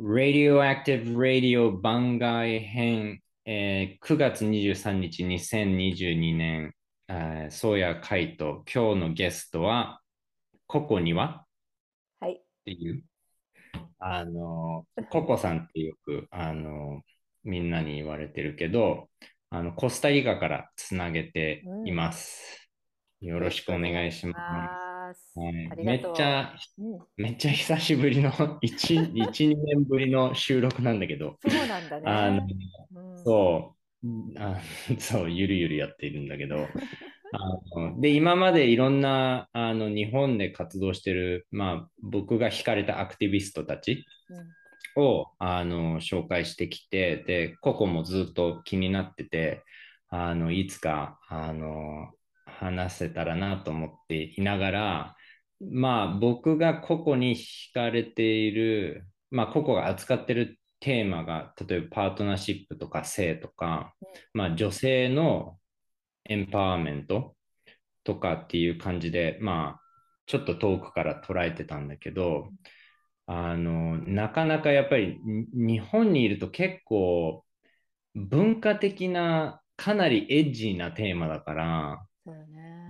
Radioactive Radio 番外編、えー9月23日2022年、えー、宗谷海斗、今日のゲストは、ココには？はい。っていう、あの、ココさんってよく、あの、みんなに言われてるけど、あの、コスタリカからつなげています。よろしくお願いします。めっちゃ、うん、めっちゃ久しぶりの1、1、2年ぶりの収録なんだけど、そうなんだあのね。うん、そう、あ そう、ゆるゆるやっているんだけど、あので、今までいろんなあの日本で活動してる、まあ、僕が惹かれたアクティビストたちうん。をあの紹介してきて、で、ココもずっと気になってて、あのいつかあの話せたらなと思っていながら、まあ、僕がココに惹かれている、まあ、ココが扱ってるテーマが、例えばパートナーシップとか性とか、まあ、女性のエンパワーメントとかっていう感じで、まあ、ちょっと遠くから捉えてたんだけど、あの、なかなかやっぱりに日本にいると結構文化的なかなりエッジーなテーマだから。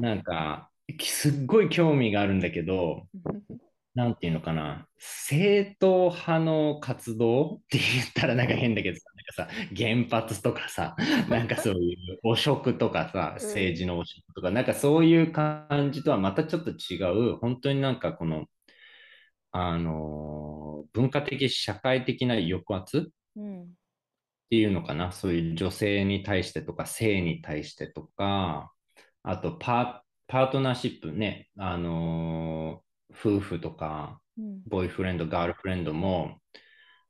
なんかすっごい興味があるんだけど、なんていうのかな、正統派の活動って言ったらなんか変だけどさ、なんかさ、原発とかさ、なんかそういう汚職とかさ、うん。政治の汚職とか、なんかそういう感じとはまたちょっと違う、本当になんかこの、あのー文化的、社会的な抑圧っうん、ていうのかな、そういう女性に対してとか、性に対してとか、あとパパートナーシップね、あのー夫婦とか、うん、ボーイフレンド、ガールフレンドも、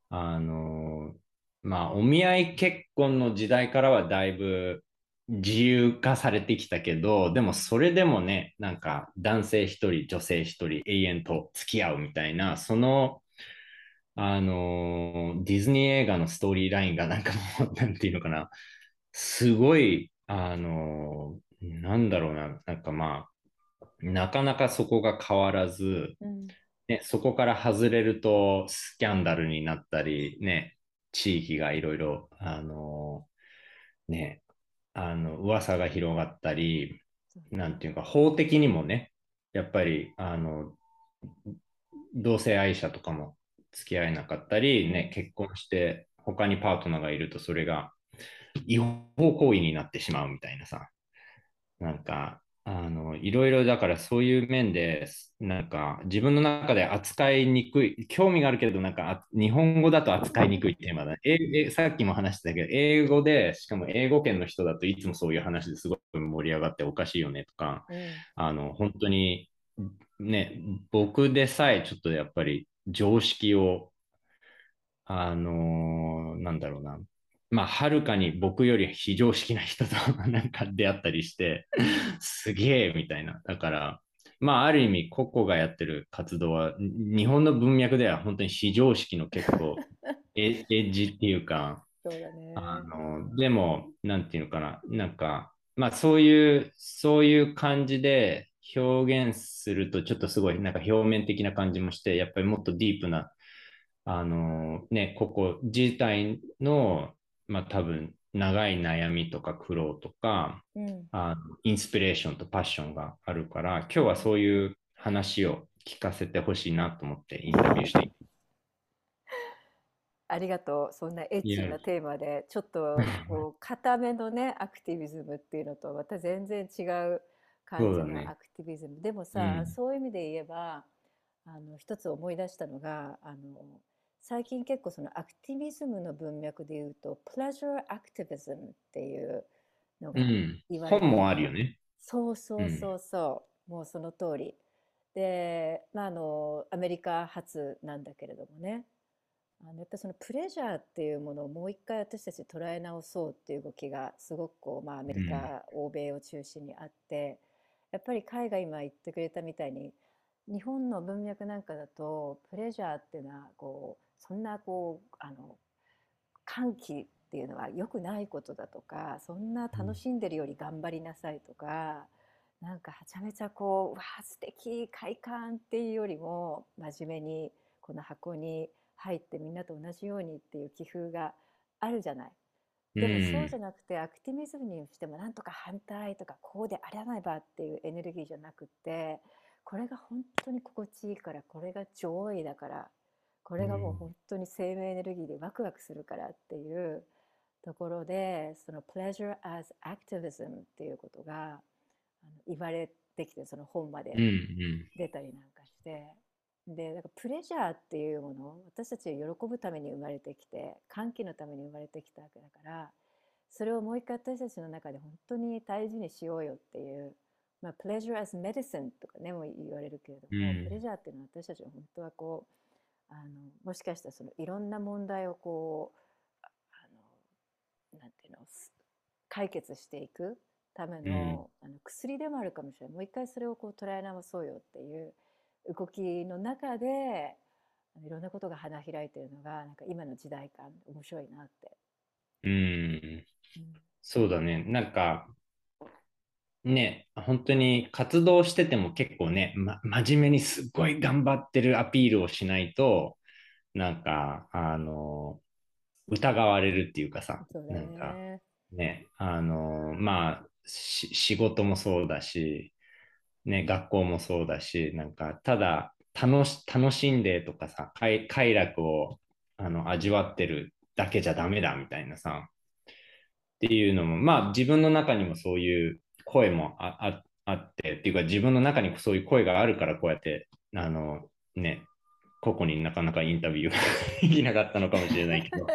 あの、まあ、お見合い結婚の時代からはだいぶ自由化されてきたけど、でもそれでもね、なんか男性一人、女性一人、永遠と付き合うみたいな、その、あの、ディズニー映画のストーリーラインがなんかもう、なんていうのかな、すごい、あの、なんだろうな、なんかまあ、なかなかそこが変わらず、うん、ね、そこから外れるとスキャンダルになったり、ね、地域がいろいろ、あのね、あの噂が広がったり、なんていうか、法的にもね、やっぱり、あの、同性愛者とかも付き合えなかったり、ね、結婚して他にパートナーがいるとそれが違法行為になってしまうみたいなさ、なんか、あの、いろいろだからそういう面で、なんか自分の中で扱いにくい、興味があるけど、なんかあ日本語だと扱いにくいテーマだね。ええさっきも話してたけど、英語で、しかも英語圏の人だといつもそういう話ですごい盛り上がっておかしいよねとか、うん、あの、本当に、ね、僕でさえちょっとやっぱり常識を、あのーなんだろうな、まあ、はるかに僕より非常識な人と なんか出会ったりして、すげえみたいな。だから、まあ、ある意味、ココがやってる活動は、に日本の文脈では本当に非常識の結構 エエッジっていうか、そうだね。あの、でも、なんていうのかな、なんか、まあそういう、そういう感じで表現すると、ちょっとすごい、なんか表面的な感じもして、やっぱりもっとディープな、あの、ね、ここ自体の、まあ多分、長い悩みとか苦労とか、うん、あのインスピレーションとパッションがあるから、今日はそういう話を聞かせてほしいなと思ってインタビューして ありがとう。そんなエッチなテーマで、ちょっと こう固めのね、アクティビズムっていうのとまた全然違う感じのアクティビズム。でもさ、うんそういう意味で言えば、あの一つ思い出したのが、あの最近結構そのアクティビズムの文脈で言うと、プレジャーアクティビズムっていうのがうん言。われて本もあるよね。そうそうそうそう、もうその通り。で、まあ、あのアメリカ発なんだけれどもねあのやっぱりそのプレジャーっていうものをもう一回私たち捉え直そうっていう動きがすごくこう、まあ、アメリカ、欧米を中心にあってやっぱり海外今言ってくれたみたいに日本の文脈なんかだとプレジャーっていうのはこうそんなこうあの歓喜っていうのは良くないことだとかそんな楽しんでるより頑張りなさいとか、なんかはちゃめちゃこう「うわあ素敵快感」っていうよりも真面目にこの箱に入ってみんなと同じようにっていう気風があるじゃない。うでもそうじゃん。なくて activism にしてもなんとか反対とかこうであらねばっていうエネルギーじゃなくてこれが本当に心地いいからこれが joy だからこれがもううん。本当に生命エネルギーでワクワクするからっていうところでその pleasure as activism っていうことが言われてきてその本まうでん。出たりなんかしてでだから pleasure っていうもの私たちは喜ぶために生まれてきて歓喜のために生まれてきたわけだからそれをもう一回私たちの中で本当に大事にしようよっていう、まあ、プレジャー as medicine とかねも言われるけれどうもプレん。ジャーっていうのは私たちは本当はこうあのもしかしたらそのいろんな問題をこうああのなんていうのす解決していくためうん。のあの薬でもあるかもしれないもう一回それをこう捉え直そうよっていう動きの中でいろんなことが花開いてるのがなんか今の時代感面白いなって。うん。うんそうだね。なんか、ね、本当に活動してても結構ね、ま、真面目にすっごい頑張ってるアピールをしないと、なんか、あの、疑われるっていうかさ、そうだなんかね。ね、あの、まあ、し仕事もそうだし、ね、学校もそうだし、なんか、ただ楽し、楽しんでとかさ、快、快楽をあの味わってるだけじゃダメだみたいなさ、っていうのも、まあ自分の中にもそういう声もああって、っていうか自分の中にそういう声があるからこうやって、あのね、個々になかなかインタビューできなかったのかもしれないけど、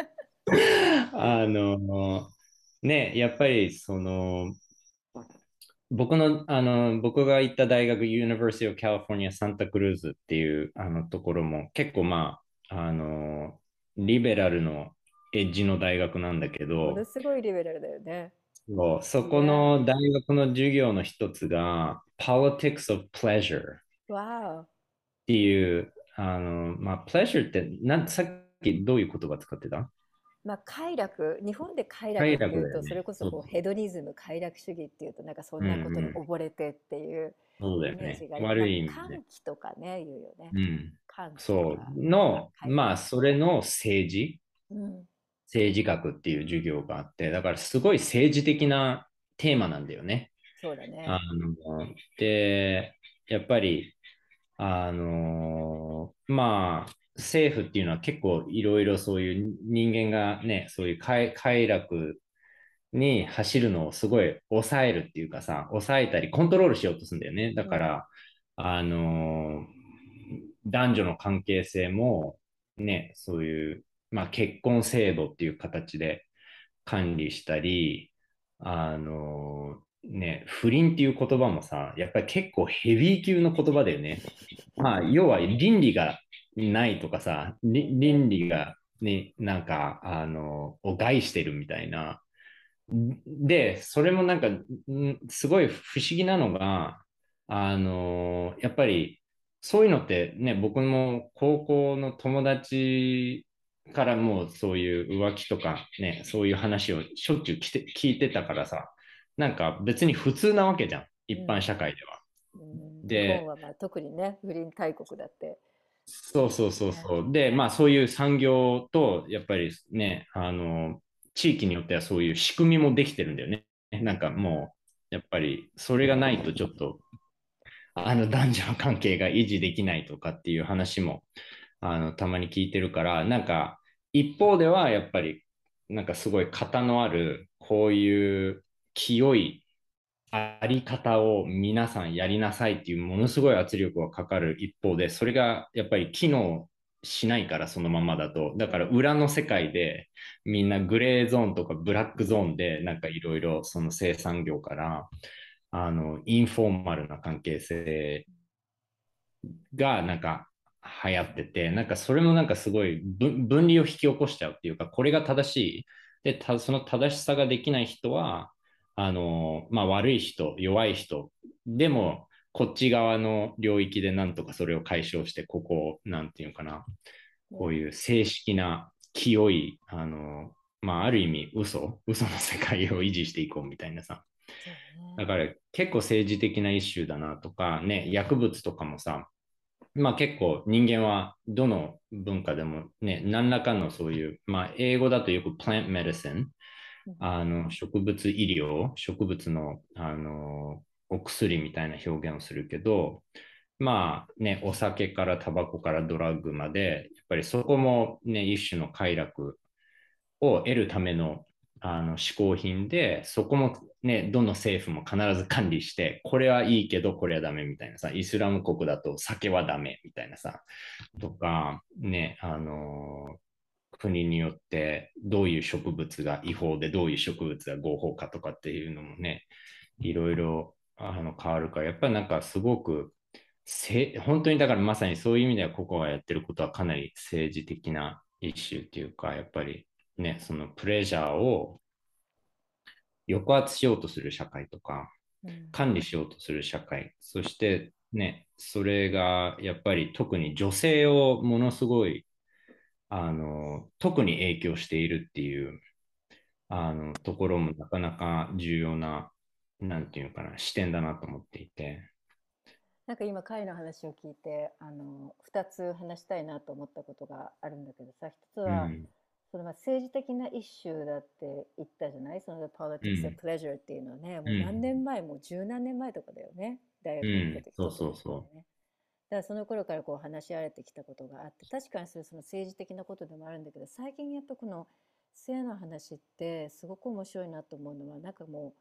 あの、ね、やっぱりその、僕の、あの、僕が行った大学、University of California Santa Cruz っていうあのところも結構まあ、あの、リベラルのエッジの大学なんだけど、すごいリベラルだよね。そうそこの大学の授業の一つが Politics of Pleasure っ。ていう、あの、まあ、pleasure ってなん、さっきどういう言葉使ってた？まあ、快楽、日本で快楽快っていうと、ね。れこそこう。ヘドニズム、快楽主義っていうと、なんかそうんなことにうん。溺れてっていうそうだよね。イメージがあり、ま悪あ、い意味で。歓喜とかね、言うよね。うん。歓喜とそか、う。の、快まあ、楽。それの政治、うん、政治学っていう授業があって、だからすごい政治的なテーマなんだよね。そうだあね。の、で、やっぱり、あの、まあ、政府っていうのは結構いろいろそういう人間がね、そういう快、快楽に走るのをすごい抑えるっていうかさ、抑えたりコントロールしようとするんだよね。だうん、から、あの、男女の関係性もね、そういう、まあ、結婚制度っていう形で管理したり、あの、ね、不倫っていう言葉もさ、やっぱり結構ヘビー級の言葉だよね。まあ、要は倫理がないとかさ、倫理がね、なんか、あの、を害してるみたいな。で、それもなんか、すごい不思議なのが、あの、やっぱり、そういうのってね、僕も高校の友達からもうそういう浮気とかね、そういう話をしょっちゅう聞いて聞いてたからさ、なんか別に普通なわけじゃん、う一般ん、社会では。うん、日本で、はまあ特にね、不倫大国だって。そうそうそうね、そう。で、まあそういう産業と、やっぱりね、あの、地域によってはそういう仕組みもできてるんだよね。なんかもう、やっぱりそれがないとちょっと、あの男女の関係が維持できないとかっていう話も、あの、たまに聞いてるから、なんか、一方ではやっぱり、なんかすごい型のある、こういう清いあり方を皆さんやりなさいっていうものすごい圧力がかかる一方で、それがやっぱり機能しないから、そのままだと。だから裏の世界でみんなグレーゾーンとかブラックゾーンでなんかいろいろその生産業からあのインフォーマルな関係性がなんか流行ってて、なんかそれもなんかすごい分分離を引き起こしちゃうっていうか、これが正しい。で、たその正しさができない人は、あの、まあ、悪い人、弱い人、でも、こっち側の領域でなんとかそれを解消して、ここを、なんていうかな、こうね、いう正式な、清い、あの、まあ、ある意味、嘘、嘘の世界を維持していこうみたいなさ。だから結構政治的なイシューだなとか、ね、薬物とかもさ、まあ結構人間はどの文化でもね、何らかのそういう、まあ英語だとよく plant medicine、あの植物医療、植物のあのお薬みたいな表現をするけど、まあね、お酒からタバコからドラッグまで、やっぱりそこもね、一種の快楽を得るためのあの嗜好品で、そこもね、どの政府も必ず管理して、これはいいけど、これはダメみたいなさ、イスラム国だと酒はダメみたいなさ、とか、ね、あの国によってどういう植物が違法で、どういう植物が合法かとかっていうのもね、いろいろあの変わるから、やっぱりなんかすごくせ、本当にだからまさにそういう意味では、ここがやってることはかなり政治的なイッシュっていうか、やっぱりね、そのプレジャーを抑圧しようとする社会とか、管理しようとする社会、そしてね、それがやっぱり特に女性をものすごいあの特に影響しているっていうあのところもなかなか重要な、なんていうかな、視点だなと思っていて。なんか今彼の話を聞いてあの2つ話したいなと思ったことがあるんだけどさ1つは、うん、そのまあ政治的なイシューだって言ったじゃない？その politics of pleasure っていうのはね、うん、もう何年前、もう十何年前とかだよね大学に出てきた、ね、そうそうそう。だからその頃からこう話し合われてきたことがあって確かにそれその政治的なことでもあるんだけど最近やっぱこの性の話ってすごく面白いなと思うのはなんかもう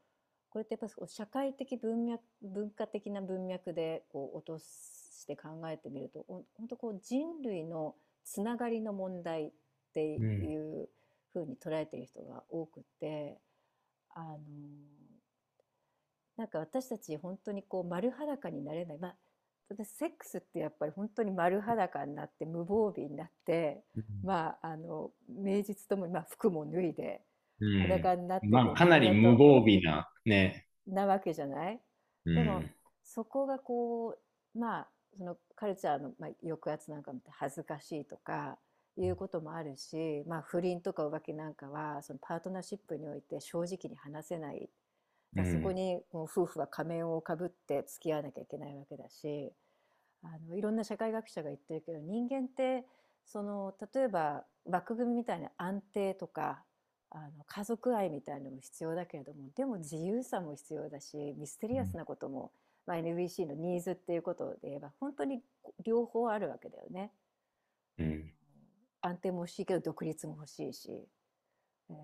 これってやっぱ社会的文脈文化的な文脈でこう落として考えてみると本当こう人類のつながりの問題っていうふうに捉えている人が多くて、あのなんか私たち本当にこう丸裸になれない。まあセックスってやっぱり本当に丸裸になって無防備になって、まああの名実とも、まあ、服も脱いで裸になって、うん、まあ、かなり無防備なね。なわけじゃない、うん、でもそこがこうまあそのカルチャーの、まあ、抑圧なんかも恥ずかしいとかいうこともあるし、まあ、不倫とか浮気なんかはそのパートナーシップにおいて正直に話せない、うん、そこにもう夫婦は仮面をかぶって付き合わなきゃいけないわけだしあのいろんな社会学者が言ってるけど人間ってその例えば枠組みみたいな安定とかあの家族愛みたいなのも必要だけれどもでも自由さも必要だしミステリアスなことも、まあ、NBC のニーズっていうことで言えば本当に両方あるわけだよね。うん、安定も欲しいけど独立も欲しいし、えー、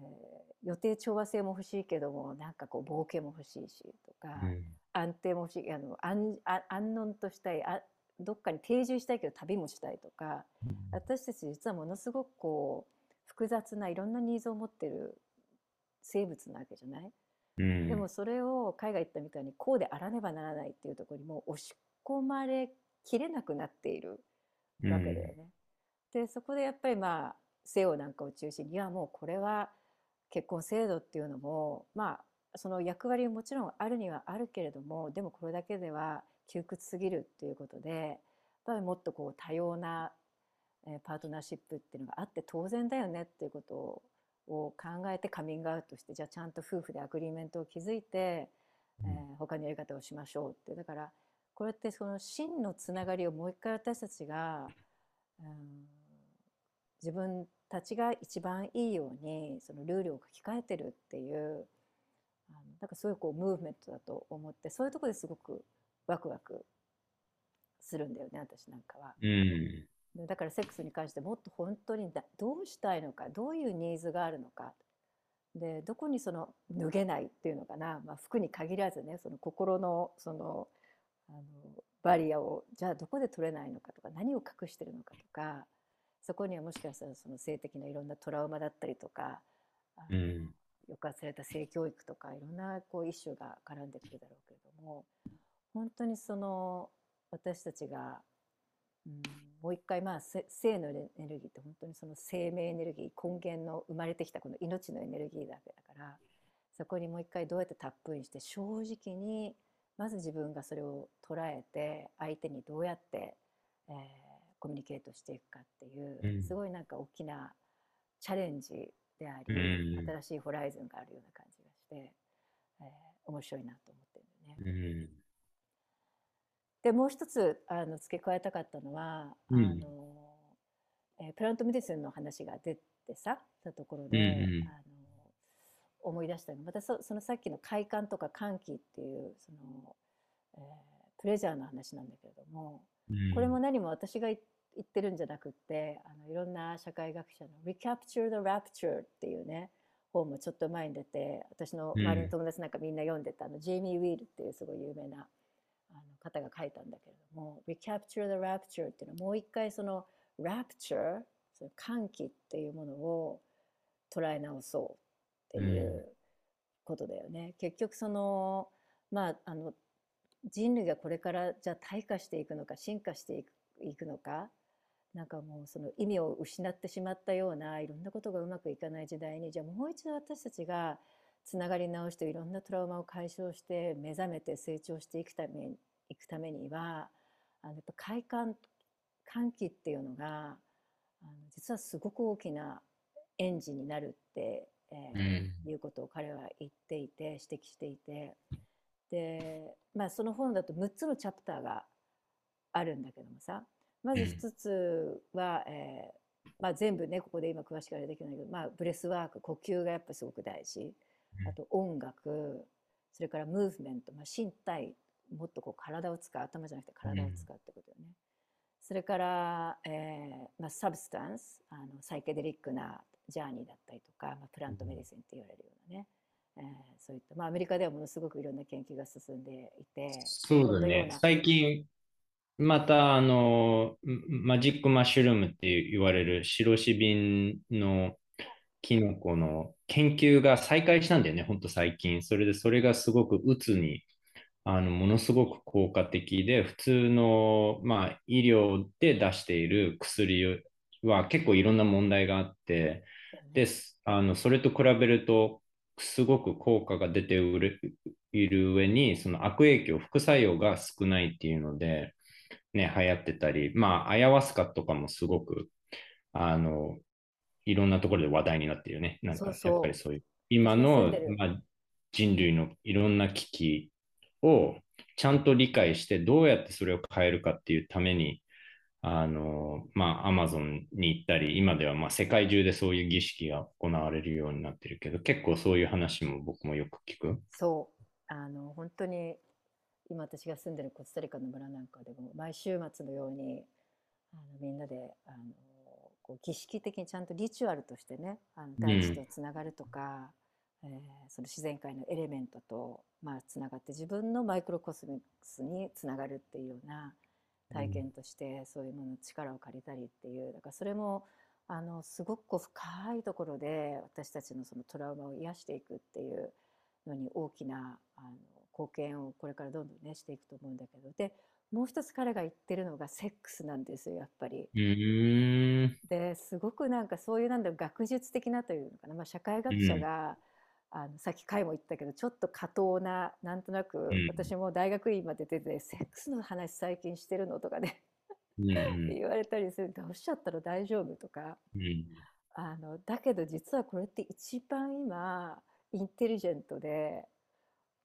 予定調和性も欲しいけどもなんかこう冒険も欲しいしとか、うん、安定も欲しいあの安安穏としたいあどっかに定住したいけど旅もしたいとか、うん、私たち実はものすごくこう複雑ないろんなニーズを持ってる生物なわけじゃない、うん、でもそれを海外行ったみたいにこうであらねばならないっていうところにもう押し込まれきれなくなっているわけだよね。うん、でそこでやっぱりまあ西洋なんかを中心にいやもうこれは結婚制度っていうのもまあその役割もちろんあるにはあるけれどもでもこれだけでは窮屈すぎるっていうことでやっぱりもっとこう多様なえパートナーシップっていうのがあって当然だよねっていうことを考えてカミングアウトしてじゃあちゃんと夫婦で agreement を築いて、えー、他のやり方をしましょうって。だからこれってその真のつながりをもう一回私たちが、うん、自分たちが一番いいようにそのルールを書き換えてるっていうあのなんかそういうこうムーブメントだと思ってそういうとこですごくワクワクするんだよね私なんかは。うんだからセックスに関してもっと本当にどうしたいのかどういうニーズがあるのかでどこにその脱げないっていうのかな、まあ、服に限らずねその心のそのあのバリアをじゃあどこで取れないのかとか何を隠してるのかとかそこにはもしかしたらその性的ないろんなトラウマだったりとか、うん、抑圧された性教育とかいろんなこうイシューが絡んでくるだろうけれども本当にその私たちが、うん、もう一回まあ性のエネルギーって本当にその生命エネルギー根源の生まれてきたこの命のエネルギーだけだからそこにもう一回どうやってタップインして正直にまず自分がそれを捉えて相手にどうやって、えー、コミュニケートしていくかっていう、すごいなんか大きなチャレンジであり、新しいホライズンがあるような感じがして、えー、面白いなと思ってるんだよね。でもう一つあの付け加えたかったのは、うん、あのえー、プラントメディスンの話が出てさたところで、あの思い出したの。またそそのさっきの快感とか歓喜っていうその、えー、プレジャーの話なんだけれども、うん、これも何も私が言ってるんじゃなくってあのいろんな社会学者の「Recapture the Rapture」っていうね本もちょっと前に出て私の周りの友達なんかみんな読んでた、あのジェイミー・ウィールっていうすごい有名なあの方が書いたんだけれども「Recapture the Rapture」っていうのはもう一回その Rapture その歓喜っていうものを捉え直そうっていうことだよね。うん、結局そのまああの人類がこれからじゃあ退化していくのか進化していくいくのかなんかもうその意味を失ってしまったようないろんなことがうまくいかない時代にじゃあもう一度私たちがつながり直していろんなトラウマを解消して目覚めて成長していくためいくためにはあのやっぱ快感歓喜っていうのがあの実はすごく大きなエンジンになるって、えーうん、いうことを彼は言っていて指摘していて。で、まあ、その本だと6つのチャプターがあるんだけどもさまず1つは、えーまあ、全部ねここで今詳しくあれできないけど、まあ、 breathwork 呼吸がやっぱすごく大事。あと音楽それからムーブメント、まあ、身体もっとこう体を使う頭じゃなくて体を使うってことよね。それから、えーまあ、 substance あのサイケデリックな journey だったりとか、まあ、 plant medicine って言われるようなね、えー、そういった、まあ、アメリカではものすごくいろんな研究が進んでいてそうだね。最近またあのマジックマッシュルームって言われるシロシビンのキノコの研究が再開したんだよね、ほんと最近。それでそれがすごくうつにあのものすごく効果的で、普通の、まあ、医療で出している薬は結構いろんな問題があって、であのそれと比べると、すごく効果が出ている上に、その悪影響、副作用が少ないっていうので、ね、流行ってたり、まあ、アヤワスカとかもすごく、あの、いろんなところで話題になってるよね。なんか、やっぱりそういう、今の、まあ、人類のいろんな危機をちゃんと理解して、どうやってそれを変えるかっていうために、あの、まあ、アマゾンに行ったり、今ではまあ世界中でそういう儀式が行われるようになってるけど、結構そういう話も僕もよく聞く。そう。あの、本当に、今私が住んでるコスタリカの村なんかでも、毎週末のように、あのみんなで、あの、こう儀式的にちゃんとリチュアルとしてね、あの大地とつながるとか、えー、その自然界のエレメントと、まあ、つながって自分のマイクロコスミスにつながるっていうような体験としてそういうものの力を借りたりっていうだからそれもあのすごく深いところで私たちのそのトラウマを癒していくっていうのに大きなあの貢献をこれからどんどんねしていくと思うんだけど。でもう一つ彼が言ってるのがセックスなんですよやっぱり。ですごくなんかそういうなんだろう学術的なというのかな、まあ、社会学者が、あのさっき回も言ったけどちょっと過当ななんとなく、私も大学院まで出てセックスの話最近してるのとかね 言われたりするとおっしゃったら大丈夫とか、あのだけど実はこれって一番今インテリジェントで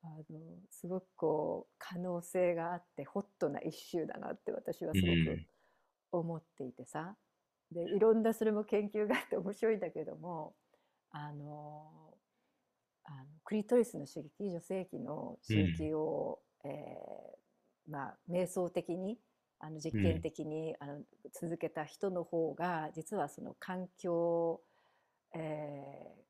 あのすごくこう可能性があってホットな一周だなって私はすごく思っていてさ、でいろんなそれも研究があって面白いんだけどもあのあのクリトリスの刺激女性器の刺激を、うん、えー、まあ、瞑想的にあの実験的に、うん、あの続けた人の方が実はその環境、えー、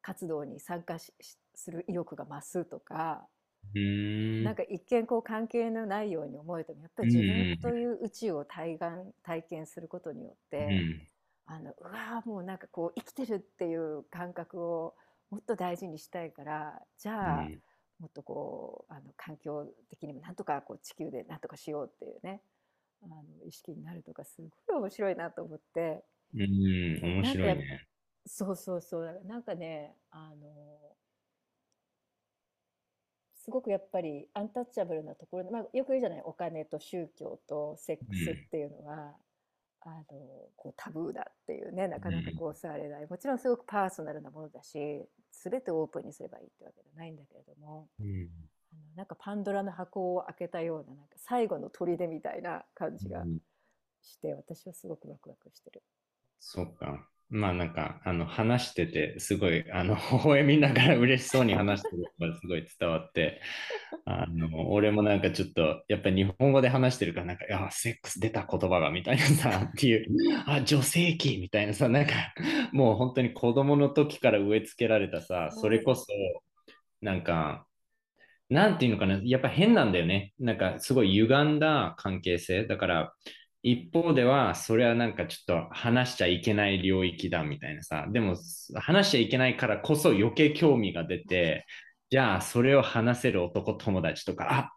活動に参加する意欲が増すとか。んなんか一見こう関係のないように思えてもやっぱり自分という宇宙を体感体験することによって、うん、あのうわもうなんかこう生きてるっていう感覚をもっと大事にしたいからじゃあ、うん、もっとこうあの環境的にもなんとかこう地球でなんとかしようっていうねあの意識になるとかすごい面白いなと思って。うん、面白いね。そうそうそうなんかねあのすごくやっぱりアンタッチャブルなところで、まあ、よく言うじゃないお金と宗教とセックスっていうのは、あのこうタブーだっていうねなかなかこう触れない、もちろんすごくパーソナルなものだし全てオープンにすればいいってわけじゃないんだけれども、うん、あのなんかパンドラの箱を開けたようななんか最後の砦みたいな感じがうん。して、私はすごくワクワクしてる。そうか。まあなんか、あの、話してて、すごい、あの、微笑みながら嬉しそうに話してるのがすごい伝わって、あの、俺もなんかちょっと、やっぱり日本語で話してるから、なんか、いや、セックス出た言葉がみたいなさ、っていう、あ、女性器みたいなさ、なんか、もう本当に子供の時から植え付けられたさ、それこそ、なんか、なんていうのかな、やっぱ変なんだよね。なんか、すごい歪んだ関係性。だから、一方では、それはなんかちょっと話しちゃいけない領域だみたいなさ、でも話しちゃいけないからこそ余計興味が出て、じゃあそれを話せる男友達とか、あ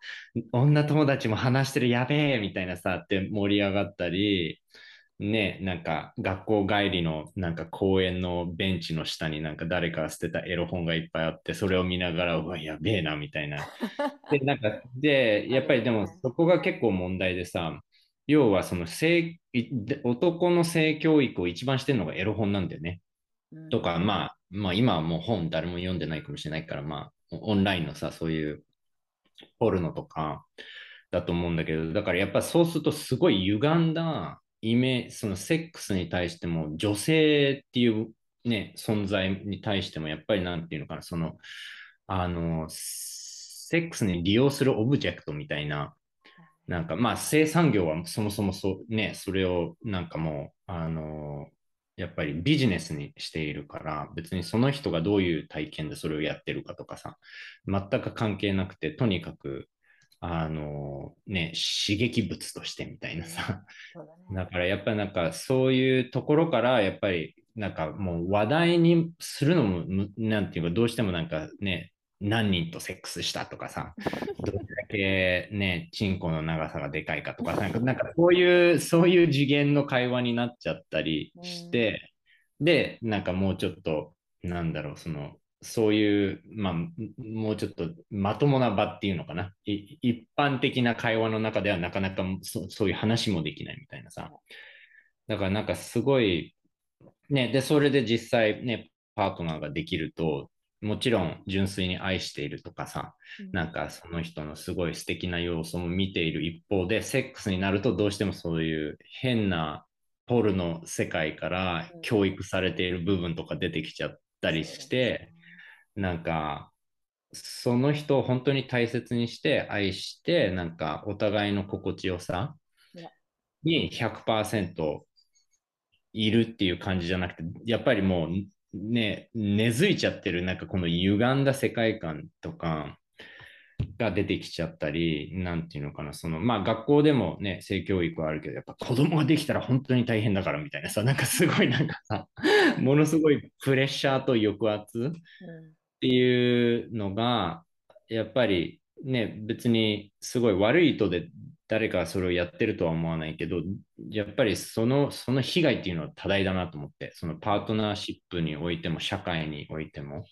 女友達も話してるやべえみたいなさって盛り上がったり、ね、なんか学校帰りのなんか公園のベンチの下になんか誰かが捨てたエロ本がいっぱいあって、それを見ながら、うわ、やべえなみたいな。で、なんか、で、やっぱりでもそこが結構問題でさ、要はその性で男の性教育を一番してるのがエロ本なんだよね。うんとか、まあ、まあ今はもう本誰も読んでないかもしれないから、まあオンラインのさ、そういうポルノとかだと思うんだけど、だからやっぱそうするとすごい歪んだイメージ、そのセックスに対しても女性っていうね、存在に対してもやっぱりなんていうのかな、その、あの、セックスに利用するオブジェクトみたいな、なんかまあ生産業はそもそもそうね、それをなんかもう、あのやっぱりビジネスにしているから、別にその人がどういう体験でそれをやってるかとかさ、全く関係なくて、とにかく、あのね、刺激物としてみたいなさ、だね。だからやっぱりなんかそういうところからやっぱりなんかもう話題にするのもむなんていうかどうしてもなんかね何人とセックスしたとかさ どれだけねチンコの長さがでかいかとか なんかなんかそういうそういう次元の会話になっちゃったりしてでなんかもうちょっとなんだろうそのそういう、まあ、もうちょっとまともな場っていうのかな。い一般的な会話の中ではなかなかそそういう話もできないみたいなさ。だからなんかすごい、ね、で、それで実際ね、パートナーができると、もちろん純粋に愛しているとかさ、うん。なんかその人のすごい素敵な要素も見ている一方で、セックスになるとどうしてもそういう変なポルの世界からうん。教育されている部分とか出てきちゃったりして、なんか、その人を本当に大切にして愛して、なんかお互いの心地よさねに100%いるっていう感じじゃなくて、やっぱりもうね、根付いちゃってる、なんかこの歪んだ世界観とかが出てきちゃったり、なんていうのかな、その、まあ学校でもね、性教育はあるけど、やっぱ子供ができたら本当に大変だからみたいなさ、なんかすごいなんかさ、ものすごいプレッシャーと抑圧っていうのが、やっぱりね、別にすごい悪い意図で誰かがそれをやってるとは思わないけど、やっぱりそのその被害っていうのは多大だなと思って、そのパートナーシップにおいても、社会においても。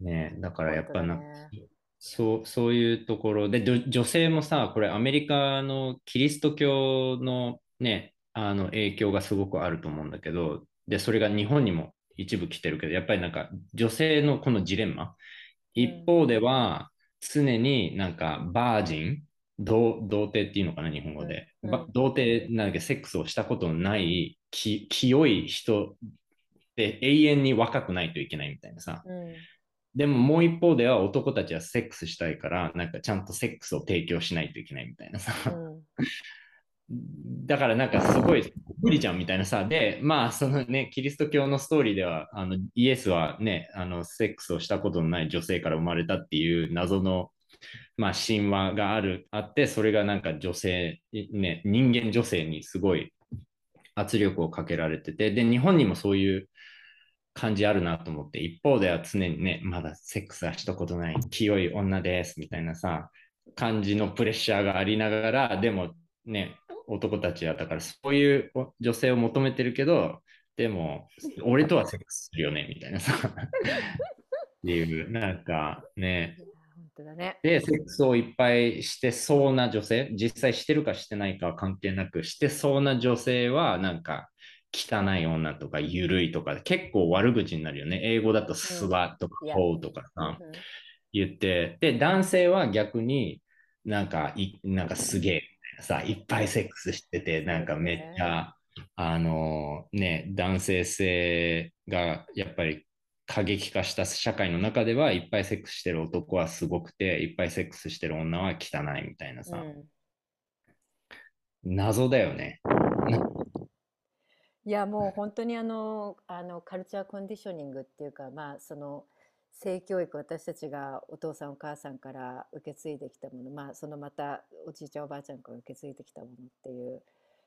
ね、だからやっぱな、ね。そうそういうところで、女女性もさ、これアメリカのキリスト教のね、あの影響がすごくあると思うんだけど、で、それが日本にも一部来てるけど、やっぱりなんか女性のこのジレンマ、一方では常になんかバージン、童童貞っていうのかな、日本語で。うんば童貞なんだっけ、セックスをしたことのないき清い人で永遠に若くないといけないみたいなさ。うんでももう一方では男たちはセックスしたいから、なんかちゃんとセックスを提供しないといけないみたいなさ。うんだからなんかすごい無理じゃんみたいなさ。で、まあそのね、キリスト教のストーリーでは、あのイエスはね、あのセックスをしたことのない女性から生まれたっていう謎の、まあ、神話がある、あって、それがなんか女性、ね、人間女性にすごい圧力をかけられてて、で、日本にもそういう感じあるなと思って、一方では常にね、まだセックスはしたことない、清い女ですみたいなさ、感じのプレッシャーがありながら、でもね、男たちはだからそういう女性を求めてるけど、でも、俺とはセックスするよね、みたいなさ。っていう、なんかね、本当だね。で、セックスをいっぱいしてそうな女性、実際してるかしてないかは関係なく、してそうな女性は、なんか、汚い女とか、ゆるいとか、結構悪口になるよね。英語だとスワとかいや、ホーとかさ、うん言って、で、男性は逆になんかい、なんかすげえ、さ、いっぱいセックスしてて、なんかめっちゃ、あのね、男性性がやっぱり過激化した社会の中ではいっぱいセックスしてる男はすごくていっぱいセックスしてる女は汚いみたいなさ、うん、謎だよね。いやもう本当にあのあの culture conditioning っていうかまあその性教育私たちがお父さんお母さんから受け継いできたものまあそのまたおじいちゃんおばあちゃんから受け継いできたものっていう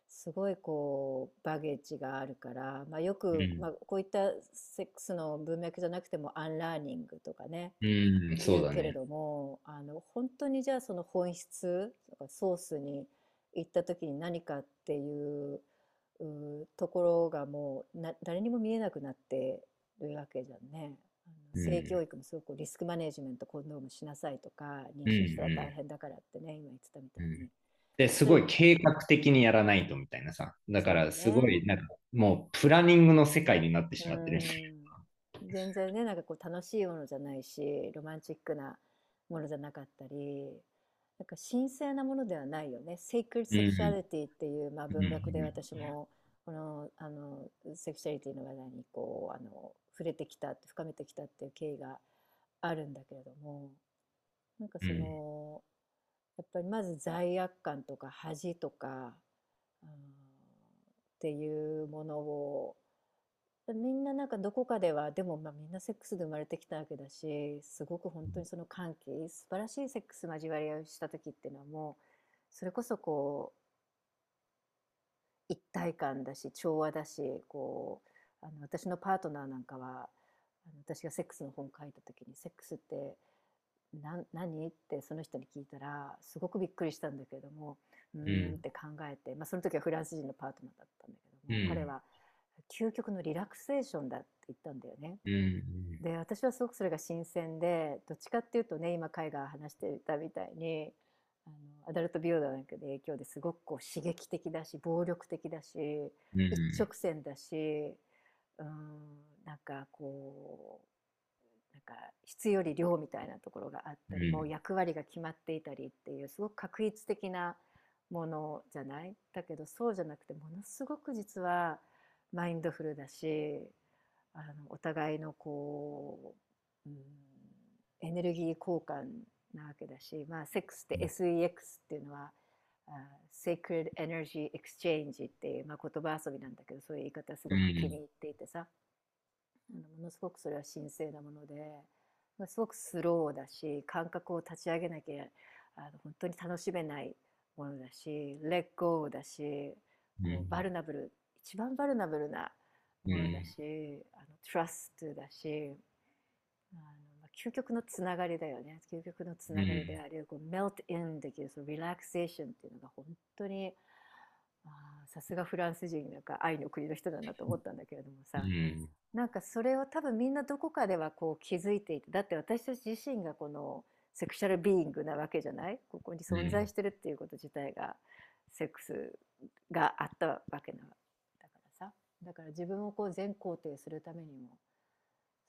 すごいこう baggage があるから、まあ、よく、うん、まあ、こういったセックスの文脈じゃなくても unlearning とかね、うん、そうだねけれどもあの本当にじゃあその本質ソースに行った時に何かっていうところがもうな誰にも見えなくなってるわけじゃんね。性教育もすごくリスクマネジメントコンドームしなさいとか妊娠したら大変だからってね、今言ってたみたいに。ですごい計画的にやらないとみたいなさ。だからすごいなんかもうプランニングの世界になってしまってる。全然ね、なんかこう楽しいものじゃないし、ロマンチックなものじゃなかったり、なんか神聖なものではないよね。セイクルセクシャリティっていう、まあ、文脈で私もこのあのセクシャリティの話題にこうあの触れてきた深めてきたっていう経緯があるんだけれどもなんかその、やっぱりまず罪悪感とか恥とか、うん、っていうものをみんななんかどこかではでもまあみんなセックスで生まれてきたわけだしすごく本当にその歓喜素晴らしいセックス交わりをした時っていうのはもうそれこそこう一体感だし調和だしこうあの私のパートナーなんかは私がセックスの本書いた時にセックスってな何？ってその人に聞いたらすごくびっくりしたんだけれどもうん。って考えて、まあ、その時はフランス人のパートナーだったんだけども、うん、彼は究極のリラクゼーションだって言ったんだよね。うん、で私はすごくそれが新鮮でどっちかっていうとね今海が話していたみたいにあのアダルト美容なんかで影響ですごくこう刺激的だし暴力的だし、うん、一直線だしうんなんかこうか質より量みたいなところがあったり、うん、もう役割が決まっていたりっていうすごく確一的なものじゃない？だけどそうじゃなくてものすごく実はマインドフルだしあのお互いのこう、うん、エネルギー交換なわけだし、まあ、セックスって SEX っていうのは、うん、Sacred Energy Exchange っていう、まあ、言葉遊びなんだけどそういう言い方すごく気に入っていてさ、あのものすごくそれは神聖なものですごくスローだし感覚を立ち上げなきゃあの本当に楽しめないものだしレッゴーだし、うん、バルナブル一番バルナブルなものだし、うん、あのトラストだしあの究極のつながりだよね。究極のつながりであり、うん、こうメルトインできるそのリラクセーションっていうのが本当にさすがフランス人なんか愛の国の人だなと思ったんだけれどもさ、うん、なんかそれを多分みんなどこかではこう気づいていてだって私たち自身がこのセクシャルビーイングなわけじゃない？ここに存在してるっていうこと自体が、セックスがあったわけなだからさ。だから自分をこう全肯定するためにも。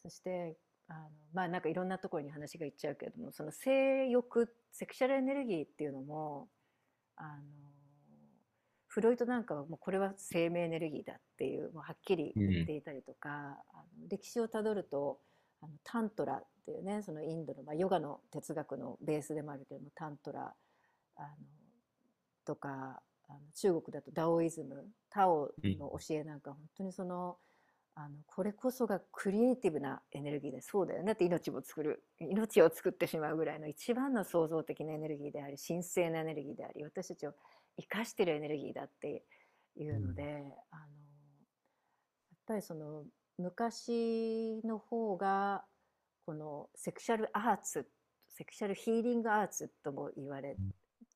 そしてあのまあなんかいろんなところに話がいっちゃうけれどもその性欲セクシャルエネルギーっていうのもあのフロイトなんかはもうこれは生命エネルギーだっていうもうはっきり言っていたりとか、うん、あの歴史をたどるとあのタントラっていうねそのインドの、まあ、ヨガの哲学のベースでもあるけどもタントラあのとかあの中国だとダオイズムタオの教えなんか本当にその、あのこれこそがクリエイティブなエネルギーでそうだよねって命も作る命を作ってしまうぐらいの一番の創造的なエネルギーであり神聖なエネルギーであり私たちを生かしてるエネルギーだっていうので、うん、あのやっぱりその昔の方がこのセクシャルアーツセクシャルヒーリングアーツとも言われ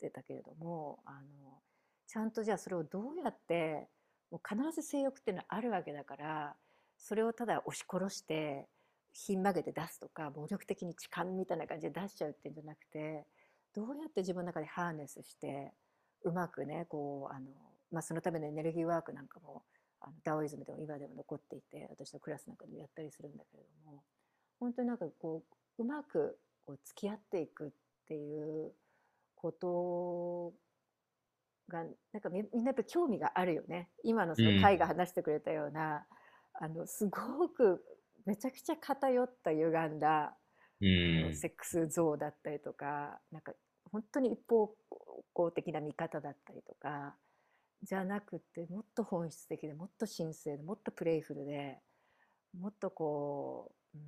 てたけれどもあのちゃんとじゃあそれをどうやってもう必ず性欲っていうのはあるわけだからそれをただ押し殺してひん曲げて出すとか暴力的に痴漢みたいな感じで出しちゃうっていうんじゃなくてどうやって自分の中でハーネスしてうまくねこうあの、まあ、そのためのエネルギーワークなんかもあのダオイズムでも今でも残っていて私のクラスなんかでもやったりするんだけれども本当になんかこううまくこう付き合っていくっていうことがなんかみみんなやっぱ興味があるよね。今のその会が話してくれたような、あのすごくめちゃくちゃ偏った歪んだ、うん、セックス像だったりとかなんか本当に一方向的な見方だったりとかじゃなくてもっと本質的でもっと神聖でもっとプレイフルでもっとこう、うん、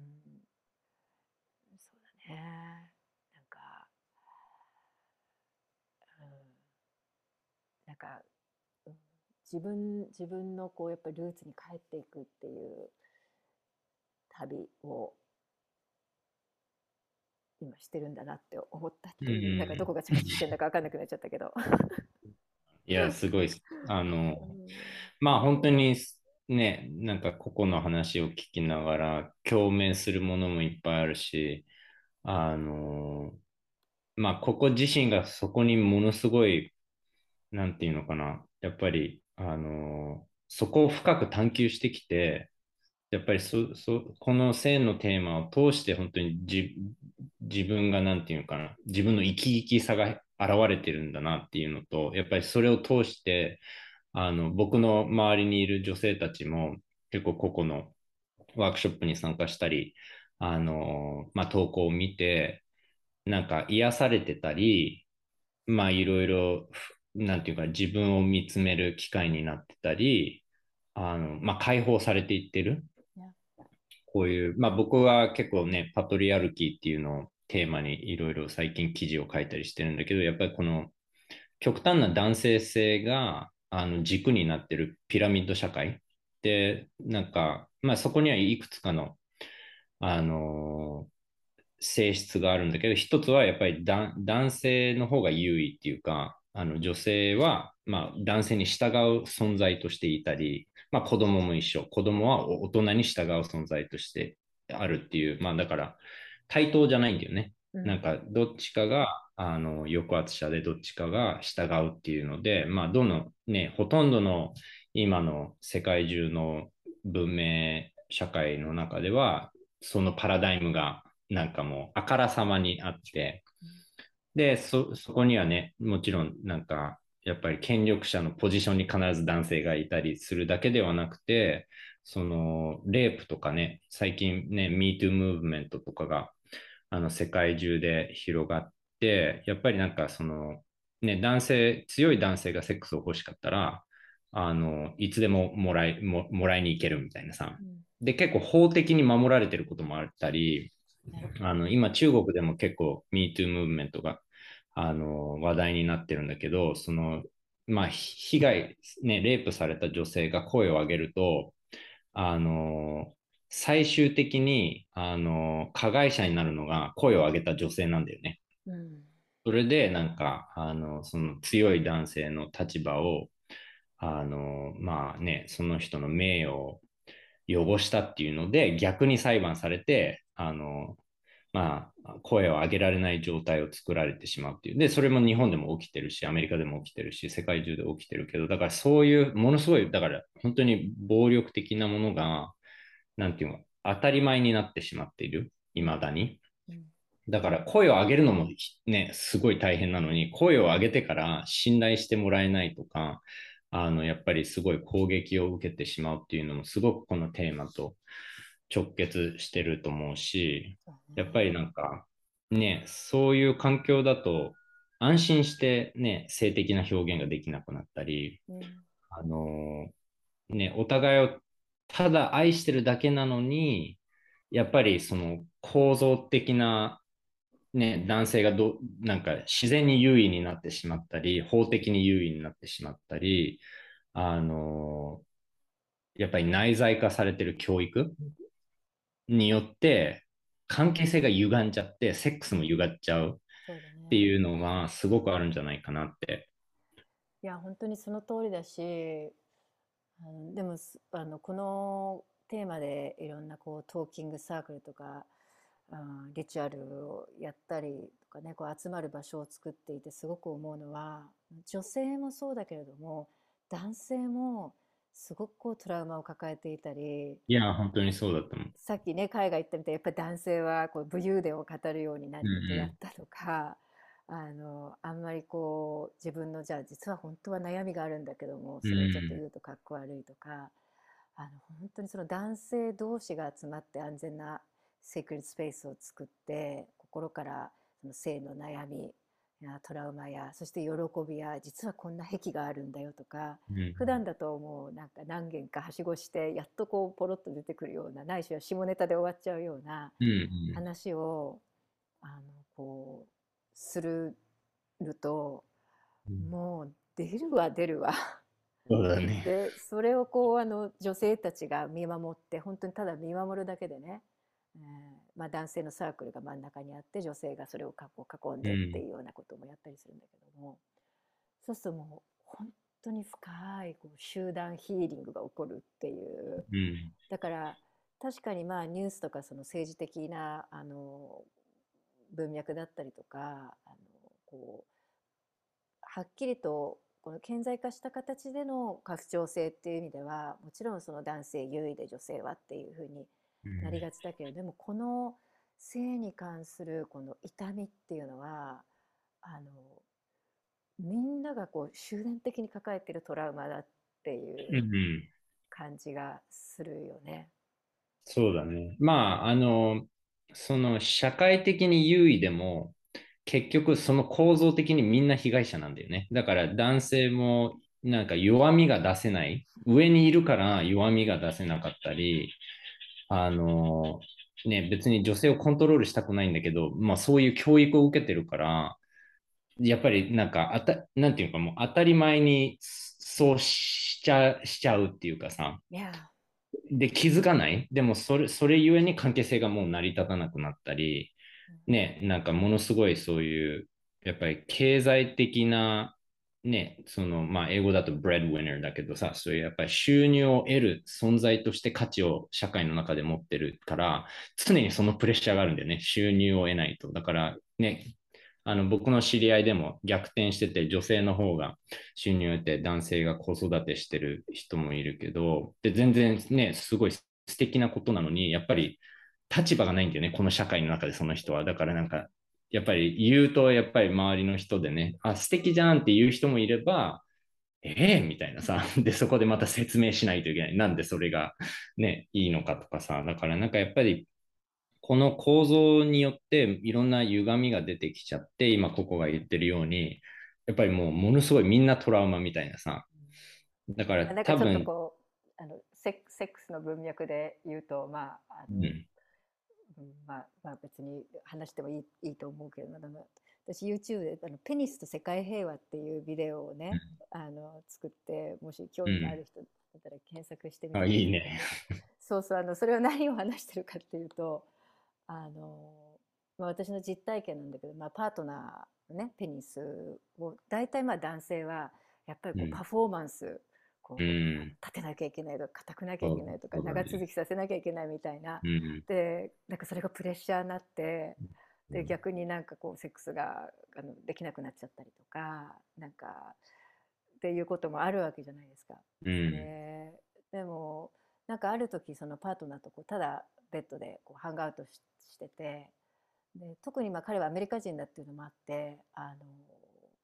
そうだね。なんか、うん、なんか、うん、自分自分のこうやっぱりルーツに帰っていくっていう旅を今してるんだなって思ったっていう、うん、なんかどこが着地してるんだか分かんなくなっちゃったけど。いや、すごいあの、まあ本当にね、なんか個々の話を聞きながら共鳴するものもいっぱいあるし、あの、まあここ自身がそこにものすごい、なんていうのかな、やっぱり、あの、そこを深く探求してきて、やっぱりそそこの性のテーマを通して本当に自分が何て言うのかな自分の生き生きさが現れてるんだなっていうのとやっぱりそれを通してあの僕の周りにいる女性たちも結構個々のワークショップに参加したりあの、まあ、投稿を見てなんか癒されてたりまあいろいろなんていうか自分を見つめる機会になってたりあの、まあ、解放されていってる。こういう、まあ僕は結構ね、パトリアルキーっていうのをテーマにいろいろ最近記事を書いたりしてるんだけど、やっぱりこの極端な男性性があの軸になってるピラミッド社会。で、なんか、まあそこにはいくつかの、あの性質があるんだけど、一つはやっぱり男性の方が優位っていうか、あの女性は、まあ、男性に従う存在としていたり、まあ、子供も一緒。子供は大人に従う存在としてあるっていう、まあ、だから、対等じゃないんだよね。うん、なんか、どっちかが、あの、抑圧者で、どっちかが従うっていうので、まあ、どの、ね、ほとんどの今の世界中の文明社会の中では、そのパラダイムが、なんかもう、あからさまにあって、で、そ、そこにはね、もちろん、なんか、やっぱり権力者のポジションに必ず男性がいたりするだけではなくて、そのレイプとかね、最近ね、MeToo ムーブメントとかがあの世界中で広がって、やっぱりなんかその、ね、男性、強い男性がセックスを欲しかったら、あのいつでももらいももらいに行けるみたいなさ、で結構法的に守られてることもあったり、あの今中国でも結構 MeToo ムーブメントがあの話題になってるんだけど、そのまあ、被害、ね、レイプされた女性が声を上げると、あの最終的にあの加害者になるのが声を上げた女性なんだよね。うん、それでなんかあのその強い男性の立場をあのまあねその人の名誉を汚したっていうので逆に裁判されてあのまあ、声を上げられない状態を作られてしまうっていう。で、それも日本でも起きてるし、アメリカでも起きてるし、世界中で起きてるけど、だからそういう、ものすごい、だから本当に暴力的なものが、なんていうの、当たり前になってしまっている、いまだに。だから声を上げるのもね、すごい大変なのに、声を上げてから信頼してもらえないとか、あの、やっぱりすごい攻撃を受けてしまうっていうのも、すごくこのテーマと直結してると思うし、やっぱりなんかね、そういう環境だと安心してね、性的な表現ができなくなったり、うん、あのね、お互いをただ愛してるだけなのに、やっぱりその構造的なね、男性がどなんか自然に優位になってしまったり、法的に優位になってしまったり、あのやっぱり内在化されてる教育によって関係性が歪んじゃってセックスも歪っちゃうっていうのはすごくあるんじゃないかなって。いや本当にその通りだしでもあのこのテーマでいろんなこうトーキングサークルとかあリチュアルをやったりとかねこう集まる場所を作っていてすごく思うのは女性もそうだけれども男性もすごくこうトラウマを抱えていたり。いや、本当にそうだったもん。さっきね海外行ったみたいにやっぱり男性はこう武勇伝を語るように何とやったとか、あのあんまりこう自分のじゃあ実は本当は悩みがあるんだけどもそれをちょっと言うとかっこ悪いとか、あの本当にその男性同士が集まって安全なセクレットスペースを作って心からその性の悩みやトラウマやそして喜びや実はこんな癖があるんだよとか、うん普段だともうなんか何件かはしごしてやっとこうポロッと出てくるようなないしは下ネタで終わっちゃうようなうんうん話をあのこうするとうんもう出るわ出るわ。そうだね。でそれをこうあの女性たちが見守って本当にただ見守るだけでね、えーまあ、男性のサークルが真ん中にあって女性がそれを囲んでっていうようなこともやったりするんだけども、そうするともう本当に深いこう集団ヒーリングが起こるっていう。うん。だから確かにまあニュースとかその政治的なあの文脈だったりとかあのこうはっきりとこの顕在化した形での拡張性っていう意味ではもちろんその男性優位で女性はっていうふうにうんなりがちだけど、でもこの性に関するこの痛みっていうのはあのみんながこう集団的に抱えてるトラウマだっていううんうん感じがするよね。そうだね。まあ、あの、その社会的に優位でも、結局その構造的にみんな被害者なんだよね。だから男性もなんか弱みが出せない。上にいるから弱みが出せなかったり、あの、ね、別に女性をコントロールしたくないんだけど、まあそういう教育を受けてるから、やっぱりなんかあた、なんていうかもう当たり前にそうしちゃしちゃうっていうかさ、いやで気づかない？でもそれそれゆえに関係性がもう成り立たなくなったりねなんかものすごいそういうやっぱり経済的なねそのまあ英語だと breadwinner だけどさそういうやっぱり収入を得る存在として価値を社会の中で持ってるから常にそのプレッシャーがあるんだよね。収入を得ないと。だからねあの僕の知り合いでも逆転してて女性の方が収入を得て男性が子育てしてる人もいるけどで全然ねすごい素敵なことなのにやっぱり立場がないんだよねこの社会の中でその人は。だからなんかやっぱり言うとやっぱり周りの人でねあ素敵じゃんって言う人もいればええ？みたいなさ。でそこでまた説明しないといけない。なんでそれがねいいのかとかさ。だからなんかやっぱりこの構造によっていろんな歪みが出てきちゃって今ここが言ってるようにやっぱりもうものすごいみんなトラウマみたいなさ。だからなんかちょっと多分こうあのセックセックスの文脈で言うとまああの、うんうんまあ、まあ別に話してもいいいいと思うけど私 YouTube であの「ペニスと世界平和」っていうビデオをね、あの作ってもし興味がある人だったら検索してみて、あいいね。そうそうあのそれは何を話してるかっていうとあの、まあ、私の実体験なんだけど、まあ、パートナーのねペニスを大体まあ男性はやっぱりこううん。パフォーマンス、こううん。立てなきゃいけないとか硬くなきゃいけないとか、長続きさせなきゃいけないみたいな、うん。でなんかそれがプレッシャーになってうん。で逆になんかこうセックスがあのできなくなっちゃったりとかなんかっていうこともあるわけじゃないですか。うん。ででもなんかある時そのパートナーとこうただベッドでこうハングアウトししててで特にまあ彼はアメリカ人だっていうのもあってあの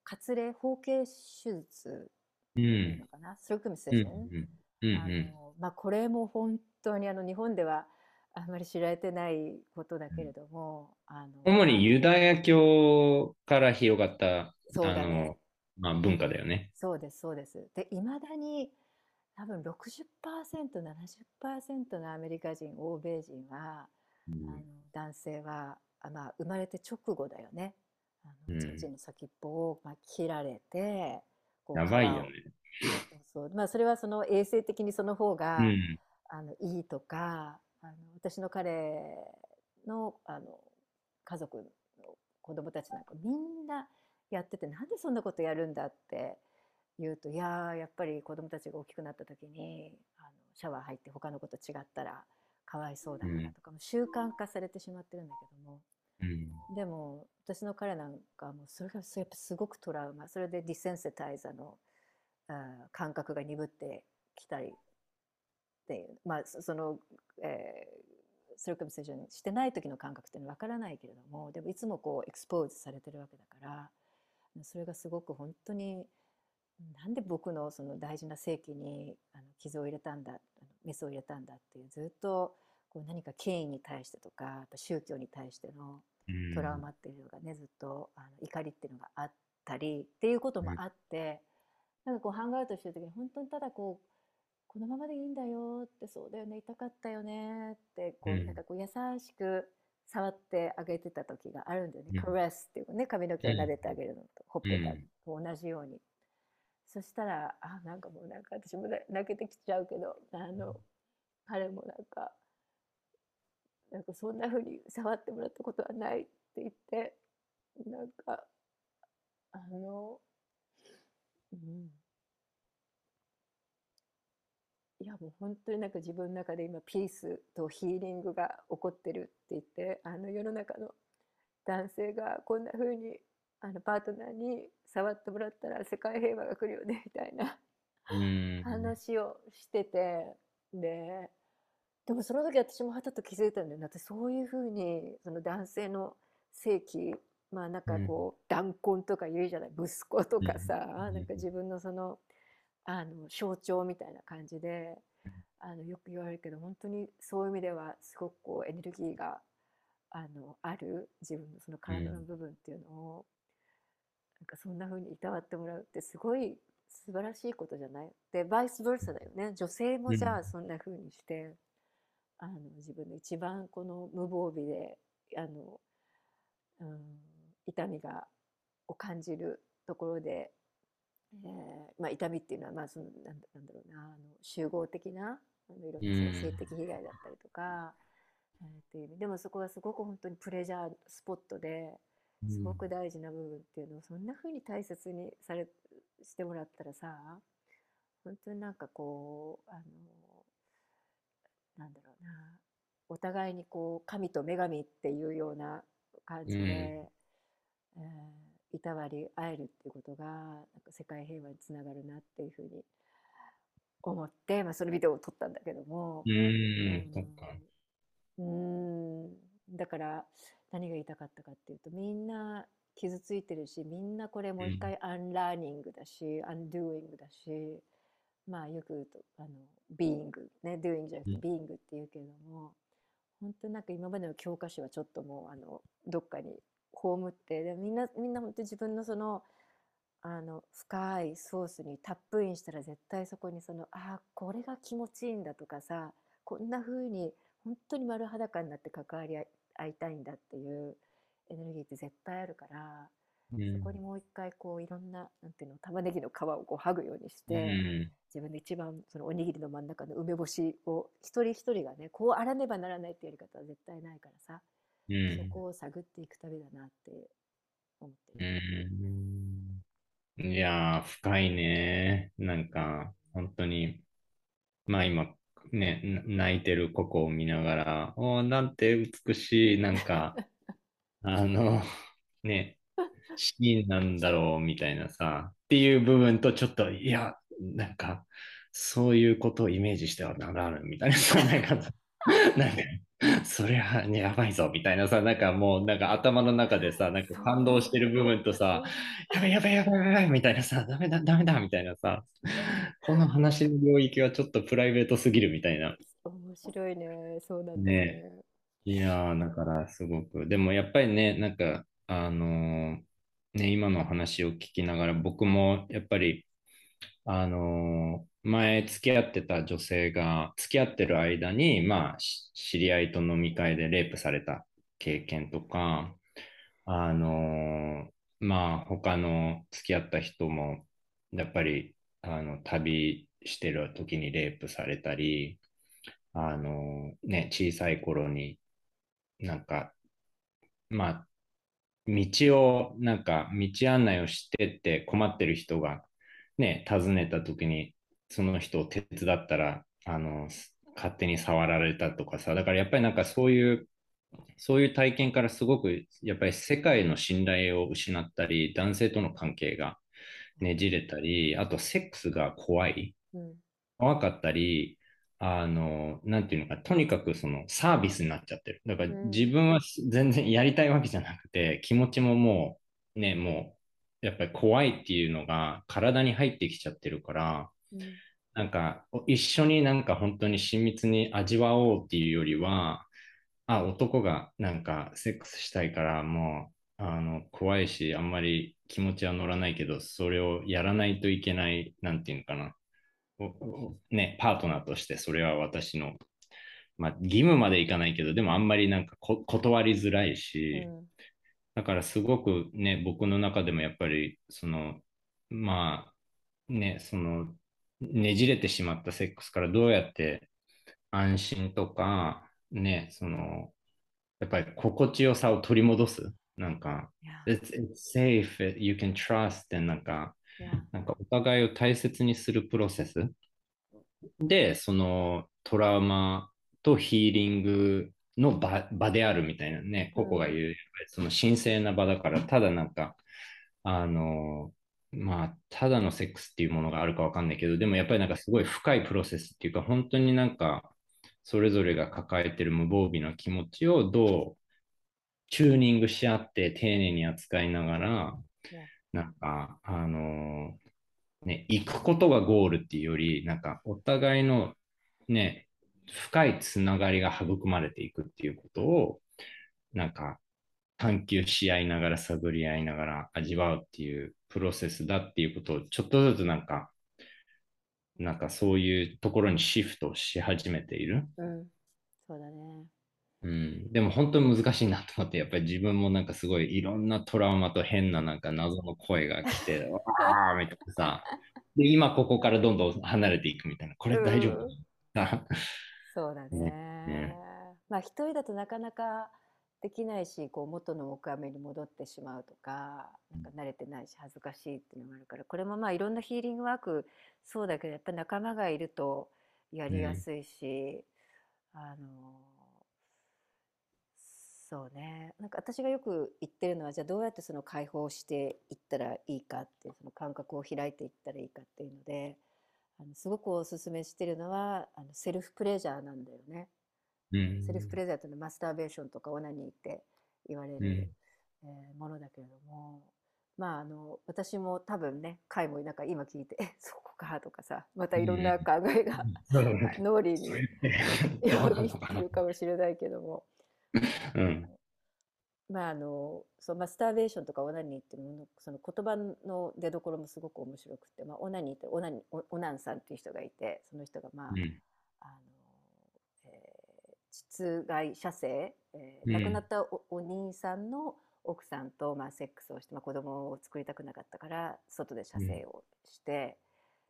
割礼包茎手術うん。のかな、スロークミスですね。うん。あのまあ、これも本当にあの日本ではあまり知られてないことだけれども、あの主にユダヤ教から広がったそうだあのね、まあ、文化だよね。そうですそうです。でいまだに多分 60%70% のアメリカ人欧米人は、うん。あの男性はあ、まあ、生まれて直後だよね。あの、うん。父の先っぽを、まあ、切られてこうやばいよね。そうまあ、それはその衛生的にその方が、うん。あのいいとかあの私の彼のあの家族の子供たちなんかみんなやっててなんでそんなことやるんだって言うといやーやっぱり子供たちが大きくなった時にあのシャワー入って他の子と違ったらかわいそうだからとかも習慣化されてしまってるんだけどもでも私の彼なんかもそれがやっぱすごくトラウマそれでディセンセタイザーのあ感覚が鈍って来たりっていうまあその、えー、セルカムセーションしてない時の感覚っていうのは分からないけれどもでもいつもこうエクスポーズされてるわけだからそれがすごく本当になんで僕のその大事な性器にあの傷を入れたんだメスを入れたんだっていうずっとこう何か権威に対してとか宗教に対してのトラウマっていうのがねずっとあの怒りっていうのがあったりっていうこともあって、なんかこうハングアウトしてる時に本当にただこうこのままでいいんだよってそうだよね痛かったよねってこう、なんかこう優しく触ってあげてた時があるんだよね、うん、カレスっていうね髪の毛を撫でてあげるのと、ほっぺたと同じように、そしたらあなんかもうなんか私も泣けてきちゃうけどあの、彼もなんかなんかそんなふうに触ってもらったことはないって言ってなんかあのうん。いやもう本当になんか自分の中で今ピースとヒーリングが起こってるって言ってあの世の中の男性がこんな風にあのパートナーに触ってもらったら世界平和が来るよねみたいな話をしててででもその時私もはたと気づいたんだよね。私そういう風にその男性の性器まあなんかこう、弾痕とか言うじゃない。息子とかさ、なんか自分のそのあの象徴みたいな感じであのよく言われるけど本当にそういう意味ではすごくこうエネルギーがあのある自分のその体の部分っていうのを、なんかそんな風にいたわってもらうってすごい素晴らしいことじゃない？でバイスブルサだよね。女性もじゃあそんな風にして、あの自分の一番この無防備であの、うん、痛みがを感じるところでえーまあ、痛みっていうのは、まあ、そのなんなんだろうなあの集合的なあのいろんな性的被害だったりとか、うん、えー、っていうでもそこはすごく本当にプレジャースポットですごく大事な部分っていうのをそんな風に大切にされしてもらったらさ本当になんかこうあのなんだろうなお互いにこう神と女神っていうような感じで、うん、えーいたわり合えるっていうことがなんか世界平和につながるなっていうふうに思って、まあ、そのビデオを撮ったんだけども。うんだから何が言いたかったかっていうとみんな傷ついてるしみんなこれもう一回 unlearning だし、 undoing だしまあよく言うとあのビーイングねドゥーイングじゃなくてビーイングっていうけれども、本当なんか今までの教科書はちょっともうあのどっかに葬ってでみんなみんな本当に自分のそのあの深いソースにタップインしたら絶対そこにそのああこれが気持ちいいんだとかさこんな風に本当に丸裸になって関わり合いたいんだっていうエネルギーって絶対あるから、うん、そこにもう一回こういろんななんていうの玉ねぎの皮をこう剥ぐようにして、うん、自分で一番そのおにぎりの真ん中の梅干しを一人一人がねこうあらねばならないってやり方は絶対ないからさうん、そこを探っていく旅だなって思ってる。うん、いや深いね。なんか、本当に、まあ今、ね、泣いてるココを見ながら、おなんて美しい、なんか、あの、ね、シーンなんだろうみたいなさ、っていう部分とちょっと、いや、なんか、そういうことをイメージしてはならぬみたいなさ、なんか、なんか、それは、ね、やばいぞみたいなさ、なんかもうなんか頭の中でさ、なんか感動してる部分とさ、やばいやばいやばいやばいみたいなさ、ダメだダメだみたいなさ、この話の領域はちょっとプライベートすぎるみたいな。面白いね、そうだね。ねいやだからすごく、でもやっぱりね、なんか、あのー、ね、今の話を聞きながら僕もやっぱり、あの前付き合ってた女性が付き合ってる間に、まあ、知り合いと飲み会でレイプされた経験とか、あのまあ、他の付き合った人も、やっぱり、あの、旅してる時にレイプされたり、あのね、小さい頃になんか、まあ、道を、なんか、道案内をしてって困ってる人がね、訪ねた時に、その人を手伝ったら、あの、勝手に触られたとかさ、だからやっぱりなんかそういう、そういう体験からすごく、やっぱり世界の信頼を失ったり、男性との関係がねじれたり、あとセックスが怖い。うん、怖かったり、あの、なんていうのか、とにかくそのサービスになっちゃってる。だからうん自分は全然やりたいわけじゃなくて、気持ちももう、ね、もう、やっぱり怖いっていうのが体に入ってきちゃってるから、うんなんか一緒になんか本当に親密に味わおうっていうよりは、あ、男がなんかセックスしたいからもう、あの、怖いし、あんまり気持ちは乗らないけど、それをやらないといけない、なんていうのかな。ね、パートナーとしてそれは私の、まあ、義務までいかないけど、でもあんまりなんかこ断りづらいし、うん。だからすごくね、僕の中でもやっぱり、その、まあ、ね、その、ねじれてしまったセックスからどうやって安心とか、ね、その、やっぱり心地よさを取り戻す？なんか、いや。It's, it's safe, you can trust ってなんか、なんかお互いを大切にするプロセス。で、そのトラウマとヒーリングの場場であるみたいなね、うん。ココが言う、その神聖な場だから、ただなんか、あの、まあ、ただのセックスっていうものがあるかわかんないけど、でもやっぱりなんかすごい深いプロセスっていうか、本当になんか、それぞれが抱えてる無防備な気持ちをどうチューニングし合って丁寧に扱いながら、なんか、あのね、行くことがゴールっていうより、なんか、お互いのね、深いつながりが育まれていくっていうことを、なんか、探求し合いながら、探り合いながら味わうっていうプロセスだっていうことを、ちょっとずつなんか、なんかそういうところにシフトし始めている。うんそうだねうん、でも本当に難しいなと思って、やっぱり自分もなんかすごいいろんなトラウマと変ななんか謎の声が来て、わーみたいなさ、で、今ここからどんどん離れていくみたいな、これ大丈夫かそうだね。ね。まあ一人だとなかなかできないしこう元の木阿弥に戻ってしまうとかなんか慣れてないし恥ずかしいっていうのがあるからこれもまあいろんなヒーリングワークそうだけどやっぱり仲間がいるとやりやすいし、あのそうね。なんか私がよく言ってるのはじゃあどうやってその解放していったらいいかっていうその感覚を開いていったらいいかっていうのであのすごくおすすめしてるのはあのセルフプレジャーなんだよね。うんセルフプレジャーというのはマスターベーションとかオナニーって言われうん。る、えーものだけれどもまああの私も多分ね回もなんか今聞いて「え そこか」とかさまたいろんな考えが脳裏によやってりってるかもしれないけどもうん。まああのそうマスターベーションとかオナニーっていうものその言葉の出どころもすごく面白くて、まあ、オナニーってオナニーオオナンさんっていう人がいてその人がまあ、うん。あの、えー実害射精、えーうん亡くなったおお兄さんの奥さんと、まあ、セックスをして、まあ、子供を作りたくなかったから外で射精をして、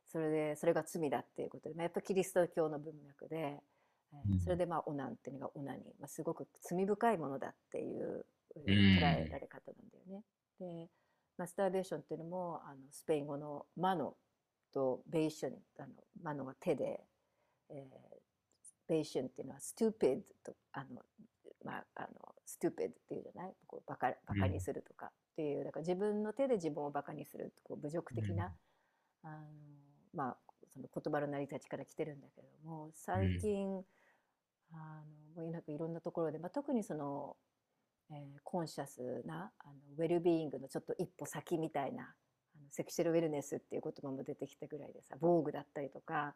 それでそれが罪だっていうことで、まあ、やっぱキリスト教の文脈で、えーうん。それでまあオナンっていうのがオナニー、まあ、すごく罪深いものだっていう捉えられ方なんだよね。でマスターベーションっていうのもあのスペイン語のマノとベーションあのマノは手で、えーベーションっていうのは stupid とあのまああの stupid っていうじゃない？こうバカバカにするとかっていう、だから自分の手で自分をバカにするこう侮辱的な、あのまあその言葉の成り立ちから来てるんだけれども最近、あのもうなんかいろんなところで、まあ、特にその、えー conscious なあのウェルビーイングのちょっと一歩先みたいなあの sexual wellness っていう言葉も出てきたぐらいでさ防具だったりとか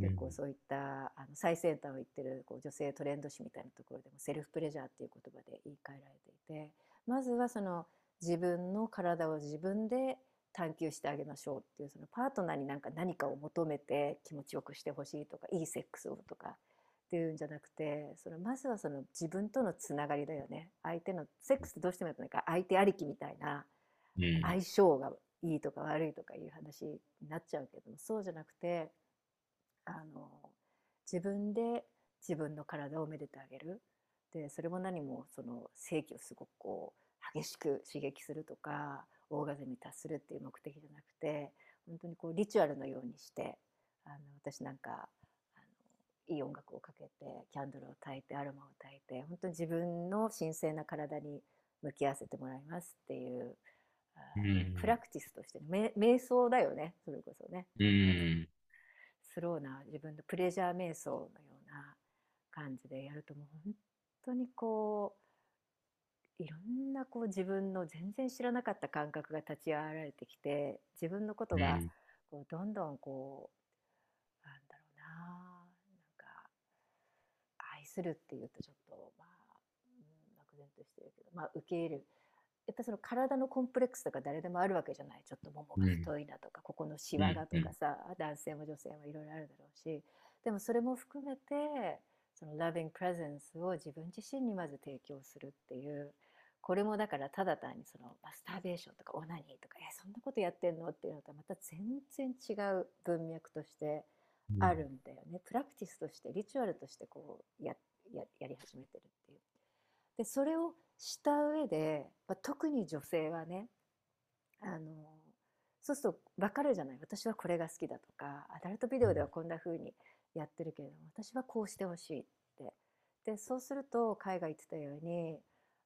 結構そういったあの最先端を言ってるこう女性トレンド誌みたいなところでもセルフプレジャーっていう言葉で言い換えられていてまずはその自分の体を自分で探求してあげましょうっていうそのパートナーになんか何かを求めて気持ちよくしてほしいとかいいセックスをとかっていうんじゃなくてそのまずはその自分とのつながりだよね。相手のセックスってどうしてもやっぱなんか相手ありきみたいなうん。相性がいいとか悪いとかいう話になっちゃうけどもそうじゃなくてあの自分で自分の体をめでてあげる。でそれも何もその性器をすごくこう激しく刺激するとかオーガズムに達するっていう目的じゃなくて本当にこうリチュアルのようにしてあの私なんかいい音楽をかけてキャンドルを焚いてアロマを焚いて本当に自分の神聖な体に向き合わせてもらいますっていう、あうん。プラクティスとして、ね、め瞑想だよねそれこそね。うん。スローな自分のプレジャー瞑想のような感じでやるともう本当にこういろんなこう自分の全然知らなかった感覚が立ち上がられてきて自分のことがうん。こうどんどんこうなんだろうななんか愛するっていうとちょっとまあ、うん、漠然としてるけどまあ受け入れる。やっぱその体のコンプレックスとか誰でもあるわけじゃない。ちょっとももが太いなとか、ここのシワがとかさ、男性も女性もいろいろあるだろうし。でもそれも含めてその loving presence を自分自身にまず提供するっていう。これもだからただ単にそのマスターベーションとかオナニーとかえそんなことやってんの？っていうのとはまた全然違う文脈としてあるんだよね、プラクティスとしてリチュアルとしてこうやややり始めてるっていう。でそれをした上で、まあ、特に女性はねあのそうすると分かるじゃない。私はこれが好きだとかアダルトビデオではこんな風にやってるけれども私はこうしてほしいって。でそうすると海が言ってたように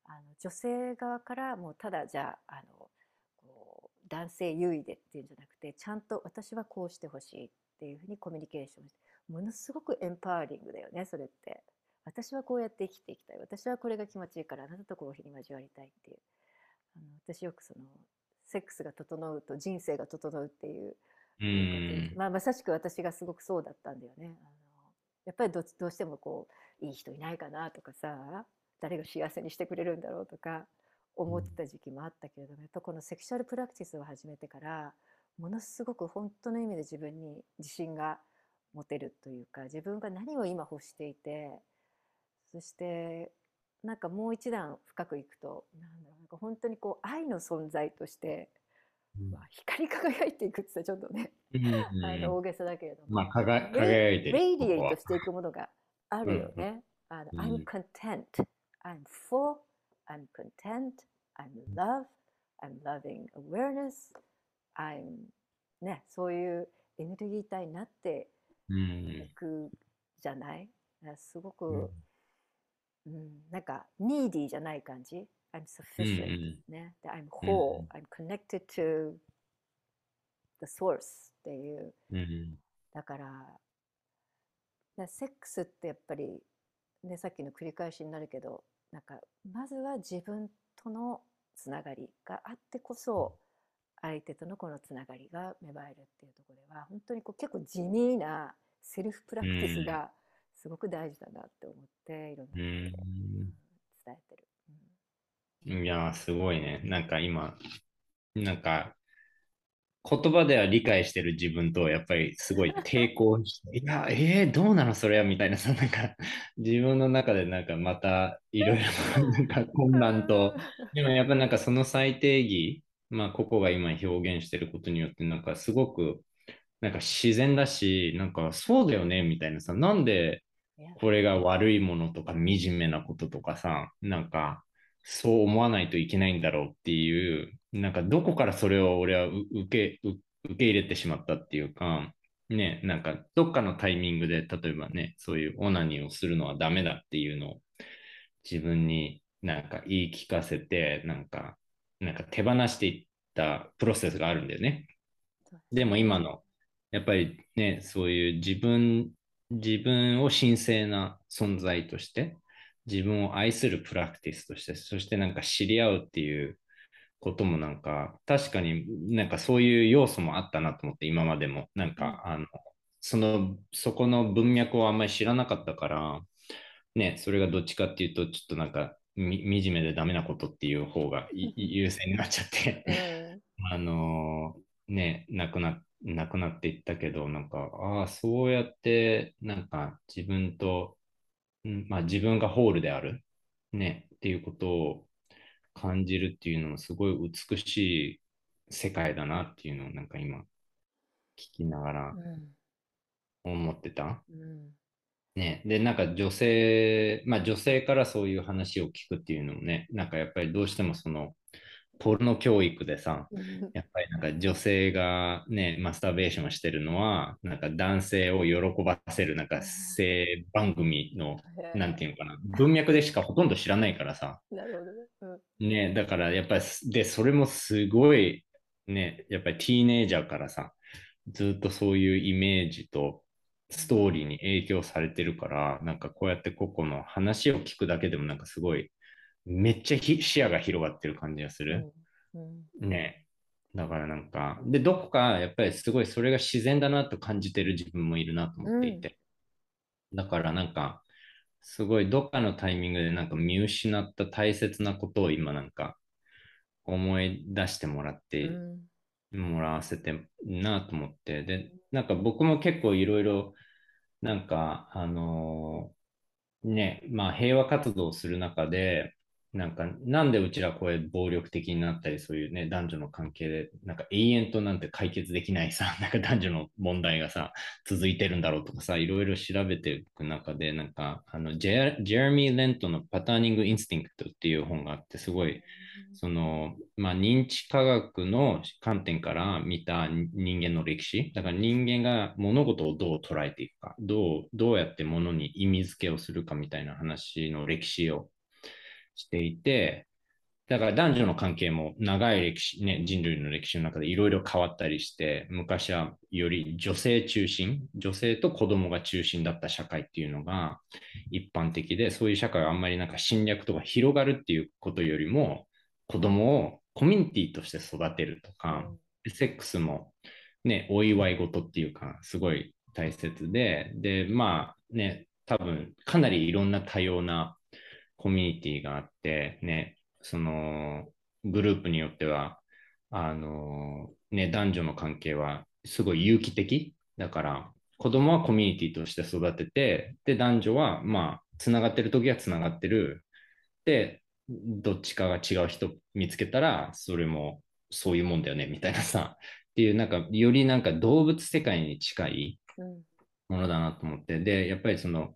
あの女性側からもうただじゃああのこう男性優位でっていうんじゃなくてちゃんと私はこうしてほしいっていうふうにコミュニケーションしてものすごくエンパワーリングだよねそれって。私はこうやって生きていきたい。私はこれが気持ちいいからあなたとコーヒーに交わりたいっていう。あの私よくそのセックスが整うと人生が整うっていううん。まあ、まさしく私がすごくそうだったんだよね。あのやっぱりどどうしてもこういい人いないかなとかさ誰が幸せにしてくれるんだろうとか思ってた時期もあったけれどもやっぱこのセクシュアルプラクティスを始めてからものすごく本当の意味で自分に自信が持てるというか自分が何を今欲していてそしてなんかもう一段深くいくとなんだろうなんか本当にこう愛の存在として、まあ、光り輝いていくって言ったらちょっとねうん。あの大げさだけれども、まあ、輝いてる。レイディエイトしていくものがあるよね。あのうん I'm content, I'm full, I'm content, I'm love, I'm loving awareness, I'm ね、そういうエネルギー体になってういん。くじゃない？だからすごく、うん。うん、なんか needy じゃない感じ？I'm うん sufficient、ね。で I'm whole、I'm connected to the source っていう。うん。だからだセックスってやっぱり、ね、さっきの繰り返しになるけどなんかまずは自分とのつながりがあってこそ相手とのこのつながりが芽生えるっていうところでは本当にこう結構地味なセルフプラクティスがすごく大事だなって思っていろんなところで、うん。うん伝えてる。いやー、すごいね。なんか今、なんか、言葉では理解してる自分と、やっぱりすごい抵抗して、いや、えー、どうなのそれはみたいな、さ、なんか、自分の中でなんかまたいろいろ なんか混乱と、でもやっぱなんかその最低義、まあ、ここが今表現してることによって、なんかすごく、なんか自然だし、なんかそうだよねみたいなさ、なんでこれが悪いものとか惨めなこととかさ、なんかそう思わないといけないんだろうっていう、なんかどこからそれを俺はう受けう受け入れてしまったっていうか、ね、なんかどっかのタイミングで、例えばね、そういうオナニーをするのはダメだっていうのを自分になんか言い聞かせて、なんか、なんか手放していったプロセスがあるんだよね。でも今の、やっぱりね、そういう自分、自分を神聖な存在として、自分を愛するプラクティスとして、そしてなんか知り合うっていうこともなんか、確かになんかそういう要素もあったなと思って、今までも。なんか、あの、その、そこの文脈をあんまり知らなかったから、ね、それがどっちかっていうと、ちょっとなんか、み惨めでダメなことっていう方がい 優先になっちゃって、うん。あのーね、なくな、なくなっていったけど、なんか、ああ、そうやって、なんか自分と、んまあ自分がホールである、ね、っていうことを感じるっていうのもすごい美しい世界だなっていうのをなんか今聞きながら思ってた。うんね、で、なんか女性、まあ女性からそういう話を聞くっていうのもね、なんかやっぱりどうしてもその、ポルノ教育でさ、うん。やっぱりなんか女性がね、マスターベーションしてるのは、なんか男性を喜ばせる、なんか性番組の、なんていうのかな、文脈でしかほとんど知らないからさ、なるほどね。うん。ね、だからやっぱり、で、それもすごい、ね、やっぱりティーネイジャーからさ、ずっとそういうイメージとストーリーに影響されてるから、なんかこうやって個々の話を聞くだけでもなんかすごい、めっちゃひ視野が広がってる感じがする。うんうんね。だからなんか、で、どこかやっぱりすごいそれが自然だなと感じてる自分もいるなと思っていて。だからなんか、すごいどっかのタイミングでなんか見失った大切なことを今なんか思い出してもらってうんもらわせてなと思って、で、なんか僕も結構いろいろ、なんか、あのーね、まあ平和活動をする中で、なんか、なんでうちらこういう暴力的になったり、そういうね、男女の関係で、なんか永遠となんて解決できないさ、なんか男女の問題がさ、続いてるんだろうとかさ、いろいろ調べていく中で、なんか、あの、ジェジェレミー・レントのパターニング・インスティンクトっていう本があって、すごい、その、まあ、認知科学の観点から見た人間の歴史。だから人間が物事をどう捉えていくか、どう、どうやって物に意味付けをするかみたいな話の歴史をしていて、だから男女の関係も長い歴史、ね、人類の歴史の中でいろいろ変わったりして、昔はより女性中心、女性と子供が中心だった社会っていうのが一般的で、そういう社会はあんまりなんか侵略とか広がるっていうことよりも、子供をコミュニティとして育てるとか、セックスもね、お祝い事っていうか、すごい大切で、で、まあね、多分かなりいろんな多様なコミュニティがあって、ね、そのグループによっては、あの、ね、男女の関係はすごい有機的。だから、子供はコミュニティとして育てて、で、男女は、まあ、つながってる時はつながってる。で、どっちかが違う人見つけたら、それもそういうもんだよね、みたいなさ、っていう、なんか、よりなんか動物世界に近いうん。ものだなと思って、で、やっぱりその、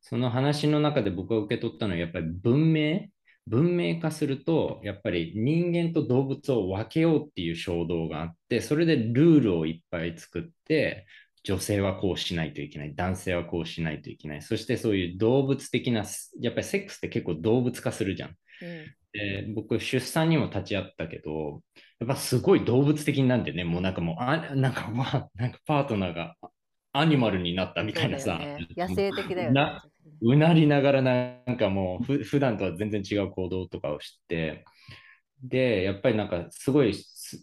その話の中で僕が受け取ったのは、やっぱり文明、文明化すると、やっぱり人間と動物を分けようっていう衝動があって、それでルールをいっぱい作って、女性はこうしないといけない、男性はこうしないといけない、そしてそういう動物的な、やっぱりセックスって結構動物化するじゃん。うん。で僕、出産にも立ち会ったけど、やっぱすごい動物的になんでね、もうなんかもう、あなんかまあ、なんかパートナーがアニマルになったみたいなさ、ね。野生的だよねなうなりながらなんかもうふ普段とは全然違う行動とかをして、で、やっぱりなんかすごい、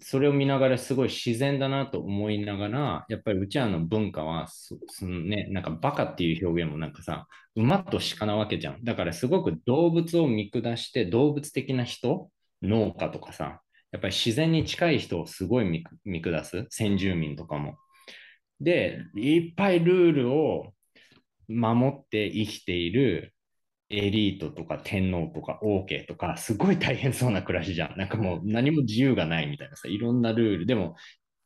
それを見ながらすごい自然だなと思いながら、やっぱりうちらの文化はそ、そのね、なんかバカっていう表現もなんかさ、馬と鹿なわけじゃん。だからすごく動物を見下して動物的な人、農家とかさ、やっぱり自然に近い人をすごい見下す、先住民とかも。で、いっぱいルールを守って生きているエリートとか天皇とか王家とか、すごい大変そうな暮らしじゃん。なんかもう何も自由がないみたいなさ、いろんなルール。でも、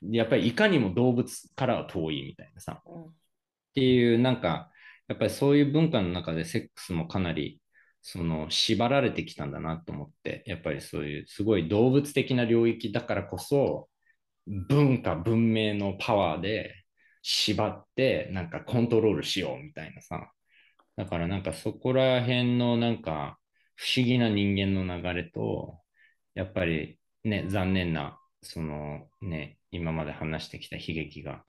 やっぱりいかにも動物からは遠いみたいなさ。うんっていう、なんか、やっぱりそういう文化の中でセックスもかなり、その、縛られてきたんだなと思って、やっぱりそういう、すごい動物的な領域だからこそ、文化、文明のパワーで縛って、なんかコントロールしようみたいなさ。だからなんかそこら辺のなんか不思議な人間の流れと、やっぱりね、残念な、そのね、今まで話してきた悲劇が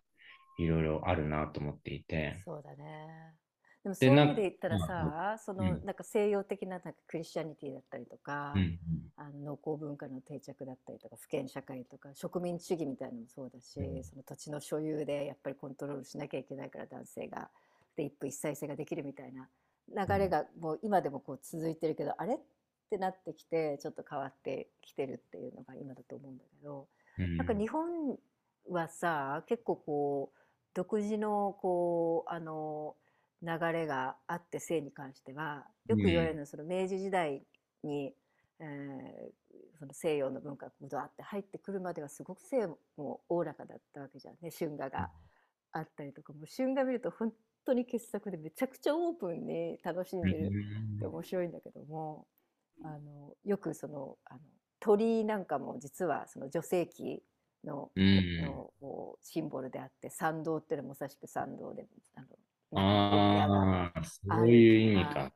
いろいろあるなと思っていて。そうだね。でもそういう意味で言ったらさ、そのうん。なんか西洋的ななんかクリスチャニティだったりとか、うんあの農耕文化の定着だったりとか、府権社会とか植民地主義みたいなのもそうだし、うん。その土地の所有でやっぱりコントロールしなきゃいけないから男性がで一夫一妻制ができるみたいな流れがもう今でもこう続いてるけど、あれ？ってなってきてちょっと変わってきてるっていうのが今だと思うんだけど。うん。なんか日本はさ結構こう独自のこうあの流れがあって性に関してはよく言われるのはその明治時代に、えーその西洋の文化がドワって入ってくるまではすごく性もおおらかだったわけじゃんね。春画があったりとか。もう春画見ると本当に傑作でめちゃくちゃオープンに楽しんでるって面白いんだけどもあのよくそのあの鳥居なんかも実はその女性器の,、うん。のシンボルであって参道っていうのもまさしく参道であのああ、そういう意味か。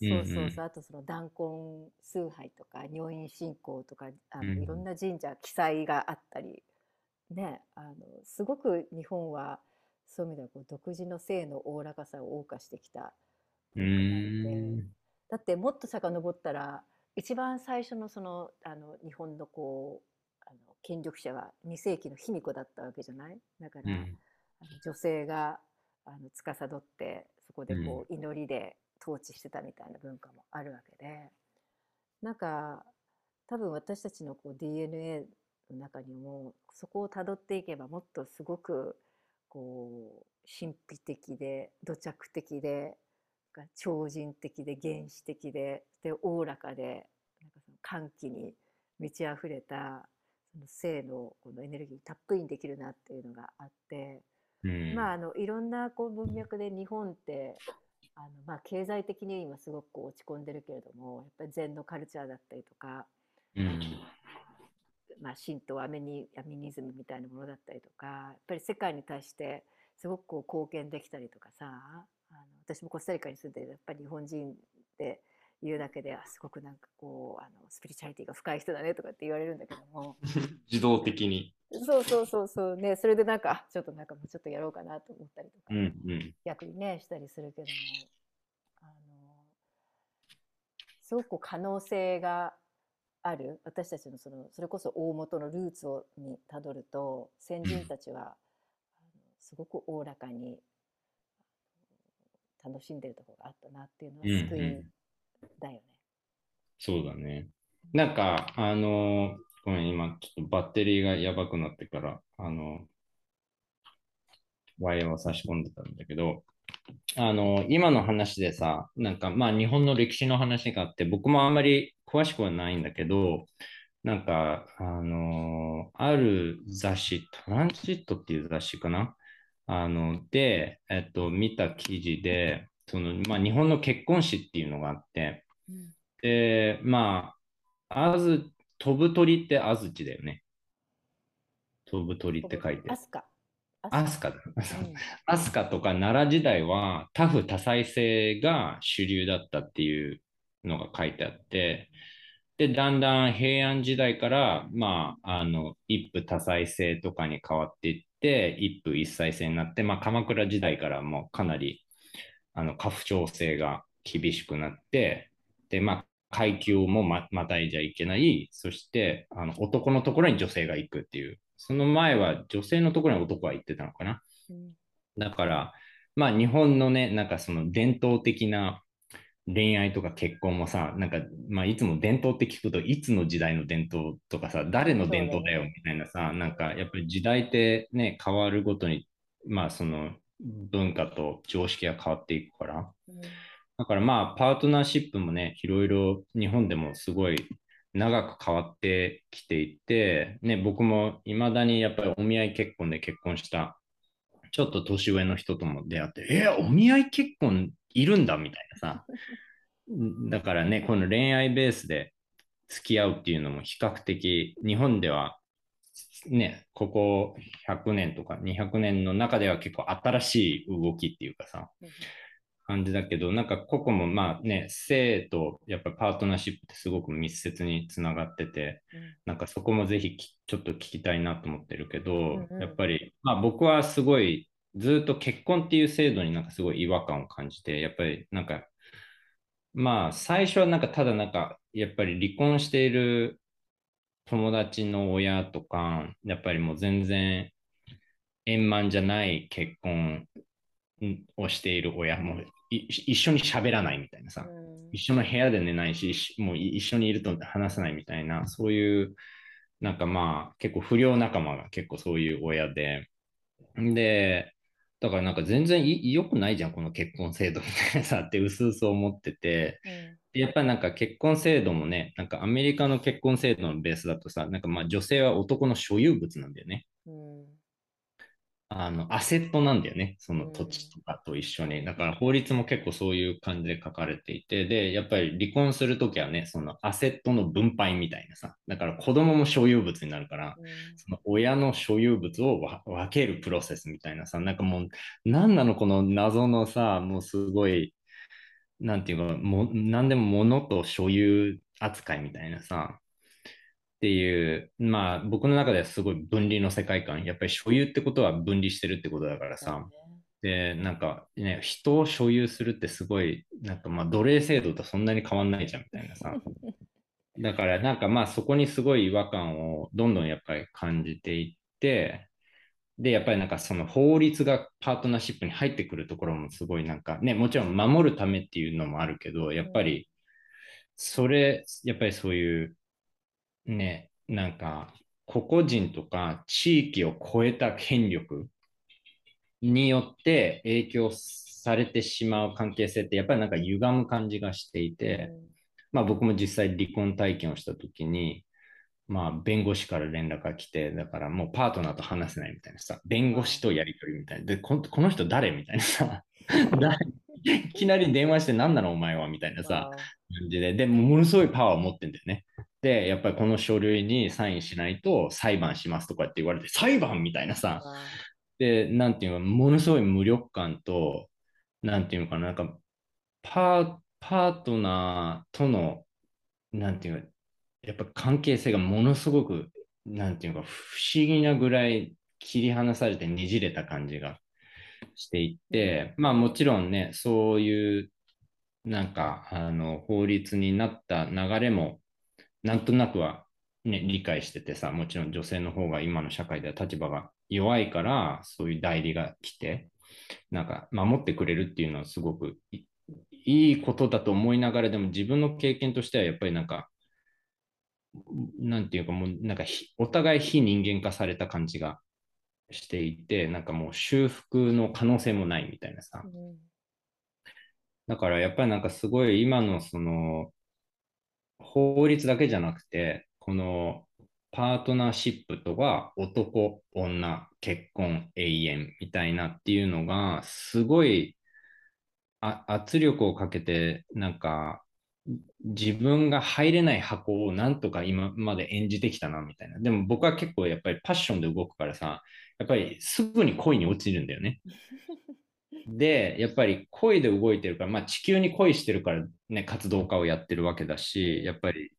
そうそうそう、あとその弾痕崇拝とか如印信仰とかあの、うんいろんな神社記載があったりねあのすごく日本はそういう意味ではこう独自の性のおおらかさを謳歌してきたうん。だってもっと遡ったら一番最初のそのあの日本のこうあの権力者は2世紀の卑弥呼だったわけじゃない？だから、うん。あの女性があの司ってそこでこう祈りで統治してたみたいな文化もあるわけでなんか多分私たちのこう DNA の中にもそこをたどっていけばもっとすごくこう神秘的で土着的でが超人的で原始的ででおおらかでなんかその歓喜に満ち溢れたその性のこのエネルギーたっぷりにできるなっていうのがあって。うん。まあ、あのいろんなこう文脈で日本ってあの、まあ、経済的に今すごくこう落ち込んでるけれどもやっぱり禅のカルチャーだったりとか、うん。まあ、神道アメニアミニズムみたいなものだったりとかやっぱり世界に対してすごくこう貢献できたりとかさあの私もコスタリカに住んでやっぱり日本人で言うだけであすごくなんかこうあのスピリチュアリティが深い人だねとかって言われるんだけども 自動的に。そうそうそうそうねそれでなんかあちょっとなんかもうちょっとやろうかなと思ったりとか。うんうん。逆にねしたりするけどもあのすごく可能性がある私たちのそのそれこそ大元のルーツをにたどると先人たちは、すごくおおらかに楽しんでるところがあったなっていうのはうんうん救いだよね。そうだね。なんか、あの、ごめん、今、ちょっとバッテリーがやばくなってから、あの、ワイヤーを差し込んでたんだけど、あの、今の話でさ、なんか、まあ、日本の歴史の話があって、僕もあんまり詳しくはないんだけど、なんか、あの、ある雑誌、トランジットっていう雑誌かな？あの、で、えっと、見た記事で、その、まあ、日本の結婚史っていうのがあって、うんで、まあ、あず、飛ぶ鳥ってあずちだよね。飛ぶ鳥って書いてア。スカ。アスカアスカとか奈良時代は多夫多妻制が主流だったっていうのが書いてあって、で、だんだん平安時代から、まあ、あの、一夫多妻制とかに変わっていって、一夫一妻制になって、まあ、鎌倉時代からもうかなり、あの、家父長制が厳しくなって、で、まあ、階級もままたいじゃいけない、そして、あの、男のところに女性が行くっていう、その前は女性のところに男が行ってたのかな。うんだから、まあ日本のね、なんかその伝統的な恋愛とか結婚もさ、なんか、まあいつも伝統って聞くと、いつの時代の伝統とかさ、誰の伝統だよみたいなさ、なんかやっぱり時代ってね、変わるごとに、まあその文化と常識が変わっていくから。うんだからまあパートナーシップもね、いろいろ日本でもすごい長く変わってきていて、ね、僕もいまだにやっぱりお見合い結婚で結婚した、ちょっと年上の人とも出会って、えお見合い結婚いるんだみたいなさ。だからね、この恋愛ベースで付き合うっていうのも比較的、日本ではね、ここ100年とか200年の中では結構新しい動きっていうかさ、うん感じだけど、なんかここもまあね、性とやっぱパートナーシップってすごく密接につながってて、うん。なんかそこもぜひきちょっと聞きたいなと思ってるけど、んうん。やっぱり、まあ僕はすごいずっと結婚っていう制度になんかすごい違和感を感じて、やっぱりなんか、まあ最初はなんかただなんか、やっぱり離婚している友達の親とか、やっぱりもう全然円満じゃない結婚をしている親もい一緒に喋らないみたいなさ、うん。一緒の部屋で寝ないし、もうい一緒にいると話さないみたいな、そういう、なんかまあ、結構不良仲間が結構そういう親で、で、だからなんか全然い良くないじゃん、この結婚制度みたいなさってうすうす思ってて、うん。でやっぱりなんか結婚制度もね、なんかアメリカの結婚制度のベースだとさ、なんかまあ女性は男の所有物なんだよね。うんあの、アセットなんだよね。その土地とかと一緒に。だから法律も結構そういう感じで書かれていて、で、やっぱり離婚するときはね、そのアセットの分配みたいなさ。だから子供も所有物になるから、その親の所有物をわ分けるプロセスみたいなさ、なんかもう、なんなのこの謎のさ、もうすごい、なんていうか、もう何でも物と所有扱いみたいなさ、っていう、まあ僕の中ではすごい分離の世界観。やっぱり所有ってことは分離してるってことだからさ。で、なんかね、人を所有するってすごい、なんかまあ奴隷制度とそんなに変わんないじゃんみたいなさ。だからなんかまあそこにすごい違和感をどんどんやっぱり感じていって、で、やっぱりなんかその法律がパートナーシップに入ってくるところもすごいなんかね、もちろん守るためっていうのもあるけど、やっぱりそれ、やっぱりそういうね、なんか個々人とか地域を超えた権力によって影響されてしまう関係性ってやっぱりなんか歪む感じがしていて、まあ僕も実際離婚体験をした時に、まあ、弁護士から連絡が来て、だからもうパートナーと話せないみたいなさ、弁護士とやり取りみたいな。で、ここの人誰みたいなさ、いきなり電話して何なのお前はみたいなさ、感じで、でもものすごいパワーを持ってんだよね。で、やっぱりこの書類にサインしないと裁判しますとかって言われて、裁判みたいなさ、で、なんていうか、ものすごい無力感と、なんていうのかな、なんかパ、パートナーとの、なんていうか、やっぱ関係性がものすごく、なんていうか、不思議なぐらい切り離されてねじれた感じがしていって、まあもちろんね、そういうなんかあの法律になった流れもなんとなくは、ね、理解しててさ、もちろん女性の方が今の社会では立場が弱いから、そういう代理が来て、なんか守ってくれるっていうのはすごくいいことだと思いながら、でも自分の経験としてはやっぱりなんかなんていうかもうなんかお互い非人間化された感じがしていてなんかもう修復の可能性もないみたいなさ、うん、だからやっぱりなんかすごい今のその法律だけじゃなくてこのパートナーシップとは男女結婚永遠みたいなっていうのがすごい圧力をかけてなんか自分が入れない箱をなんとか今まで演じてきたなみたいな。でも僕は結構やっぱりパッションで動くからさ、やっぱりすぐに恋に落ちるんだよね。で、やっぱり恋で動いてるから、まあ地球に恋してるからね、活動家をやってるわけだし、やっぱり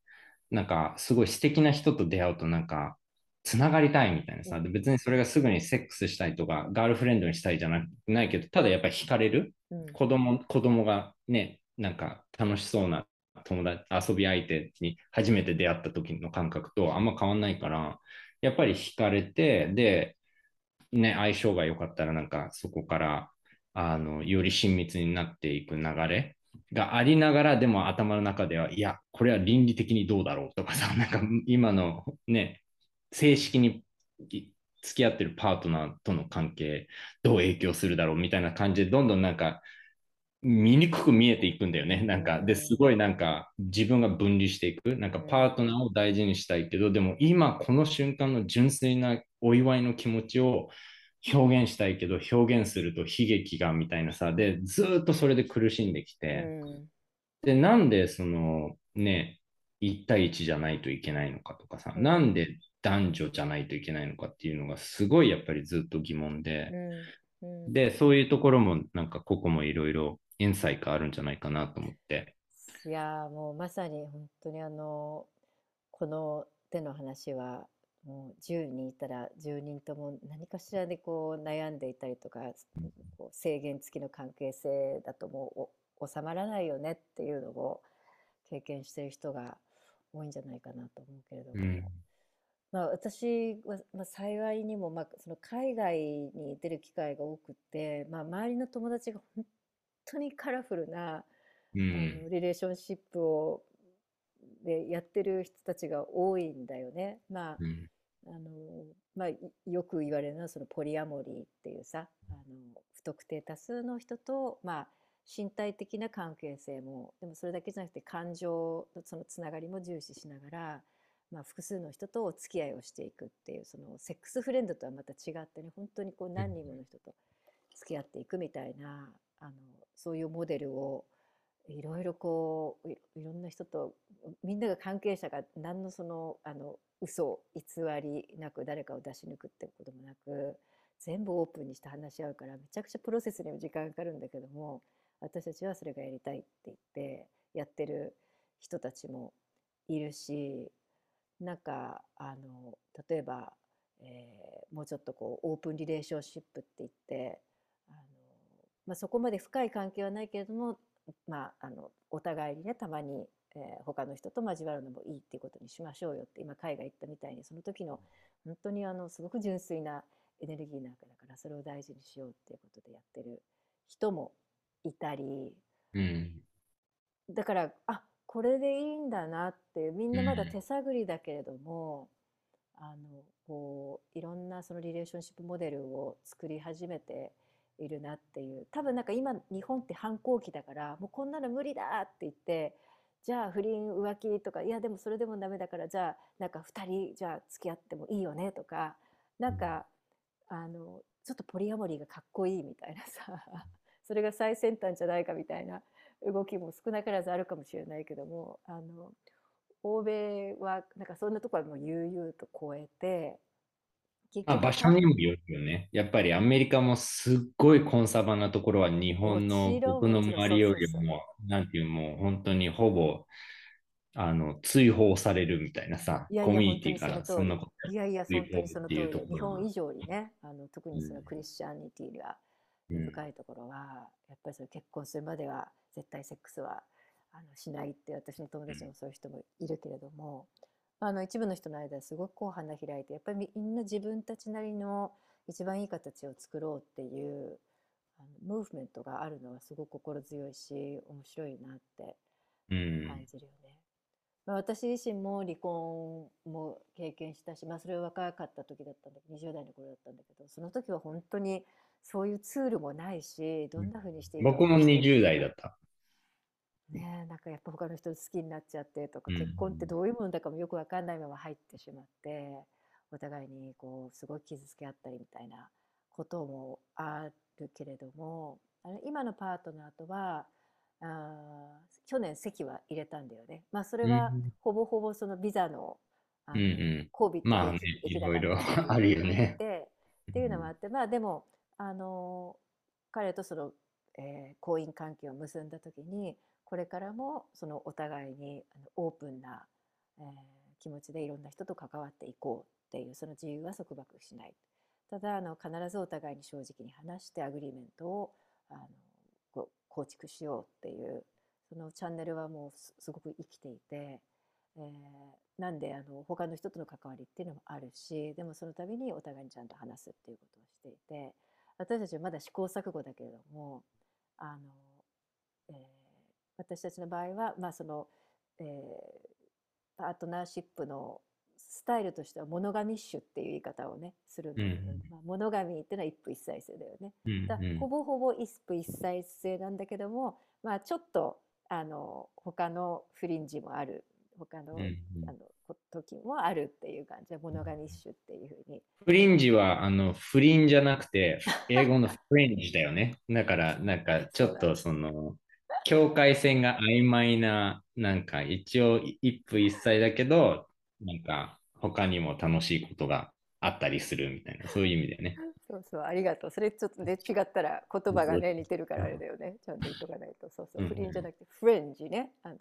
なんかすごい素敵な人と出会うとなんかつながりたいみたいなさ、別にそれがすぐにセックスしたいとか、ガールフレンドにしたいじゃないけど、ただやっぱり惹かれる、うん、子供子供がね、なんか楽しそうな友達、遊び相手に初めて出会った時の感覚とあんま変わんないから、やっぱり惹かれて、で、ね、相性が良かったらなんかそこからあのより親密になっていく流れがありながら、でも頭の中では、いや、これは倫理的にどうだろうとかさ、なんか今のね、正式に付き合ってるパートナーとの関係、どう影響するだろうみたいな感じで、どんどんなんか見にくく見えていくんだよね。なんか、ですごいなんか自分が分離していく。なんかパートナーを大事にしたいけど、でも今この瞬間の純粋なお祝いの気持ちを表現したいけど、表現すると悲劇がみたいなさ、で、ずっとそれで苦しんできて、で、なんでそのね、1対1じゃないといけないのかとかさ、なんで男女じゃないといけないのかっていうのがすごいやっぱりずっと疑問で、で、そういうところもなんかここもいろいろインサイトあるんじゃないかなと思って。いやもうまさに本当にあのこの手の話はもう10人いたら10人とも何かしらでこう悩んでいたりとかこう制限付きの関係性だともう収まらないよねっていうのを経験してる人が多いんじゃないかなと思うけれども、うん、まあ、私は、まあ、幸いにも、まあ、その海外に出る機会が多くて、まあ、周りの友達が本当にカラフルな、うん、あのリレーションシップをでやってる人たちが多いんだよね。まあ、うん、あのまあ、よく言われるのはそのポリアモリーっていうさあの不特定多数の人と、まあ、身体的な関係性もでもそれだけじゃなくて感情のそのつながりも重視しながら、まあ、複数の人とお付き合いをしていくっていうそのセックスフレンドとはまた違ってね本当にこう何人もの人と付き合っていくみたいなあのそういうモデルをいろいろこういろんな人とみんなが関係者が何のそのあの嘘偽りなく誰かを出し抜くってこともなく全部オープンにして話し合うからめちゃくちゃプロセスにも時間かかるんだけども私たちはそれがやりたいって言ってやってる人たちもいるしなんかあの例えば、えーもうちょっとこうオープンリレーションシップって言ってあの、まあ、そこまで深い関係はないけれども、まあ、あのお互いにねたまに、えー他の人と交わるのもいいっていうことにしましょうよって今海外行ったみたいにその時の本当にあのすごく純粋なエネルギーなわけだからそれを大事にしようっていうことでやってる人もいたりうん。だからあこれでいいんだなっていうみんなまだ手探りだけれども、あのこういろんなそのリレーションシップモデルを作り始めているなっていう。多分なんか今日本って反抗期だからもうこんなの無理だって言ってじゃあ不倫浮気とかいやでもそれでもダメだからじゃあなんか2人じゃあ付き合ってもいいよねとかなんかあのちょっとポリアモリーがかっこいいみたいなさ それが最先端じゃないかみたいな動きも少なからずあるかもしれないけどもあの欧米はなんかそんなとこはもう悠々と超えてあ、場所にもよるよね。やっぱりアメリカもすっごいコンサバなところは日本の僕の周りよりも、なんていうもう本当にほぼあの追放されるみたいなさ、いやいやコミュニティからそんなこといやいや追本当にその通り。日本以上にねあの特にそのうん。クリスチャニティがうん深いところは、やっぱりその結婚するまでは絶対セックスはあのしないって私の友達もそういう人もいるけれども、あの一部の人の間ですごくこう花開いてやっぱりみんな自分たちなりの一番いい形を作ろうっていうあのムーブメントがあるのはすごく心強いし面白いなってうん感じるよね。まあ、私自身も離婚も経験したし、まあ、それは若かった時だったんだけど20代の頃だったんだけどその時は本当にそういうツールもないしどんな風にしていいか僕も分かんない20代だった。ねえなんかやっぱ他の人好きになっちゃってとか、うん結婚ってどういうものだかもよく分かんないまま入ってしまってお互いにこうすごい傷つけ合ったりみたいなこともあるけれどもあの今のパートナーとはあー去年籍は入れたんだよね。まあそれはうんほぼほぼそのビザのあのうんうん。コービットまあねいろいろあるよねっていうのもあってまあでもあの彼とその、えー婚姻関係を結んだ時にこれからもそのお互いにあのオープンな、えー気持ちでいろんな人と関わっていこうっていうその自由は束縛しない。ただあの必ずお互いに正直に話して agreement をあのこう構築しようっていうそのチャンネルはもうすすごく生きていて、えーなんであの他の人との関わりっていうのもあるしでもその度にお互いにちゃんと話すっていうことをしていて私たちはまだ試行錯誤だけれどもあの、えー私たちの場合は、まあそのえーパートナーシップのスタイルとしてはモノガミッシュっていう言い方をねするんだけど、うんまあ、モノガミーっていうのは一夫一妻制だよね。うんだうんほぼほぼ一夫一妻制なんだけども、まあ、ちょっとあの他のフリンジもある他の,、あのこ時もあるっていう感じでモノガミッシュっていうふうにフリンジは、あの、不倫じゃなくて、英語のフレンジだよね。だから、なんか、ちょっとその、境界線が曖昧な、なんか、一応、一夫一妻だけど、なんか、他にも楽しいことがあったりするみたいな、そういう意味でね。そうそうありがとう。それちょっとね違ったら言葉がね似てるからあれだよね。ちゃんと言っとかないと。そうそう。うん不倫じゃなくてフレンジね。あの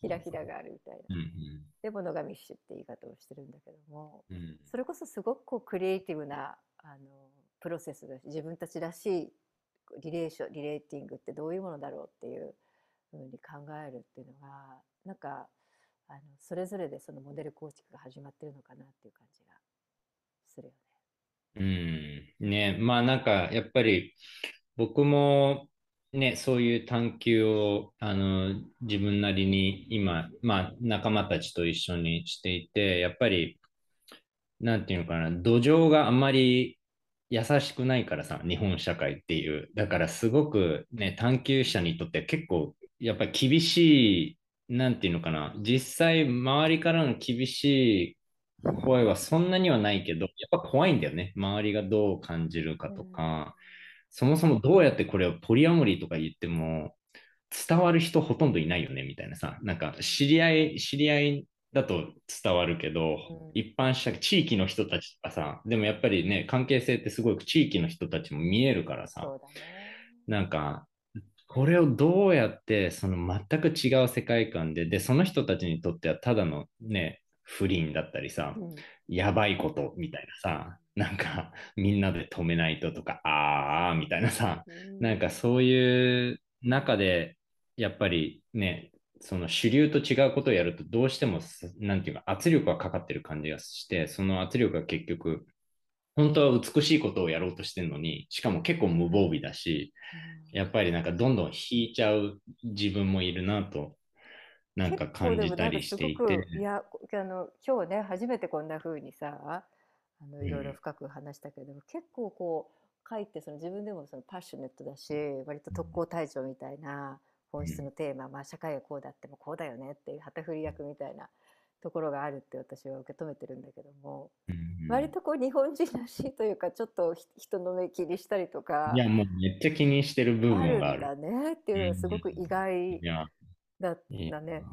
ひらひらがあるみたいな。うんでモノガミッシュって言い方をしてるんだけどもそれこそすごくこうクリエイティブなあのプロセスだし自分たちらしいリレーションリレーティングってどういうものだろうっていうふうに考えるっていうのがなんかあのそれぞれでそのモデル構築が始まってるのかなっていう感じがするよね。うん。ね、まあなんか、やっぱり、僕も、ね、そういう探求を、あの、自分なりに今、まあ仲間たちと一緒にしていて、やっぱり、なんていうのかな、土壌があんまり優しくないからさ、日本社会っていう。だからすごくね、探求者にとって結構、やっぱり厳しい、なんていうのかな、実際周りからの厳しい声はそんなにはないけど、やっぱ怖いんだよね。周りがどう感じるかとか、そもそもどうやってこれをポリアモリーとか言っても伝わる人ほとんどいないよねみたいなさ、なんか知り合い、知り合いだと伝わるけど、うん。一般社会、地域の人たちとかさ、でもやっぱりね、関係性ってすごい地域の人たちも見えるからさ、ね。なんか、これをどうやって、その全く違う世界観で、で、その人たちにとってはただのね、不倫だったりさ、うん。やばいことみたいなさ、なんかみんなで止めないととか、あーみたいなさ、なんかそういう中で、やっぱりね、その主流と違うことをやると、どうしても、なんていうか、圧力がかかってる感じがして、その圧力が結局、本当は美しいことをやろうとしてるのに、しかも結構無防備だし、やっぱりなんかどんどん引いちゃう自分もいるなと、なんか感じたりしていて。いやこあの今日ね初めてこんな風にさあのうんいろいろ深く話したけれども、結構こう書いてその自分でもそのパッショネットだし割と特攻隊長みたいな本質のテーマ、まあ社会がこうだってもこうだよねっていう旗振り役みたいなところがあるって私は受け止めてるんだけども、うん割とこう日本人らしいというかちょっとひ人の目気にしたりとかいや、もうめっちゃ気にしてる部分がある。んだねっていうのがすごく意外だったね。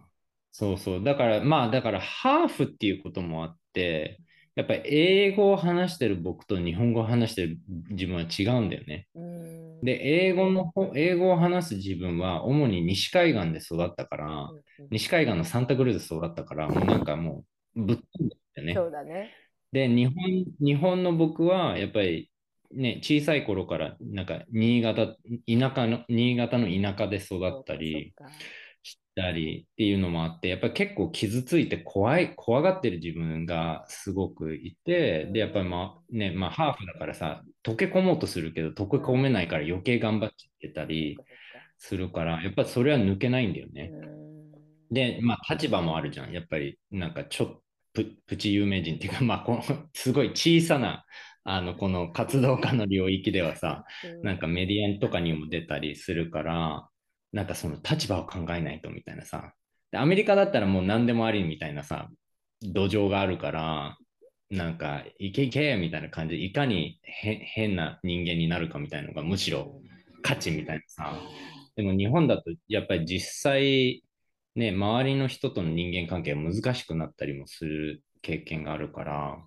そうそう。だから、まあ、だから、ハーフっていうこともあって、やっぱり英語を話してる僕と日本語を話してる自分は違うんだよね。うんで、英語の方、英語を話す自分は主に西海岸で育ったから、西海岸のサンタクルーズで育ったから、もうなんかもうぶっ飛んでるよね。そうだね。で、日本、日本の僕は、やっぱりね、小さい頃から、なんか、新潟、田舎の、新潟の田舎で育ったりたりっていうのもあって、やっぱり結構傷ついて怖い、怖がってる自分がすごくいて、で、やっぱりまあね、まあハーフだからさ、溶け込もうとするけど、溶け込めないから余計頑張っちゃってたりするから、やっぱりそれは抜けないんだよね。うんで、まあ立場もあるじゃん。やっぱりなんかちょっとププチ有名人っていうか、まあこの すごい小さなあのこの活動家の領域ではさ、なんかメディアとかにも出たりするから、なんかその立場を考えないとみたいなさ。アメリカだったらもう何でもありみたいなさ、土壌があるから、なんかいけいけみたいな感じで、いかに変な人間になるかみたいなのがむしろ価値みたいなさ。でも日本だとやっぱり実際、ね、周りの人との人間関係が難しくなったりもする経験があるから、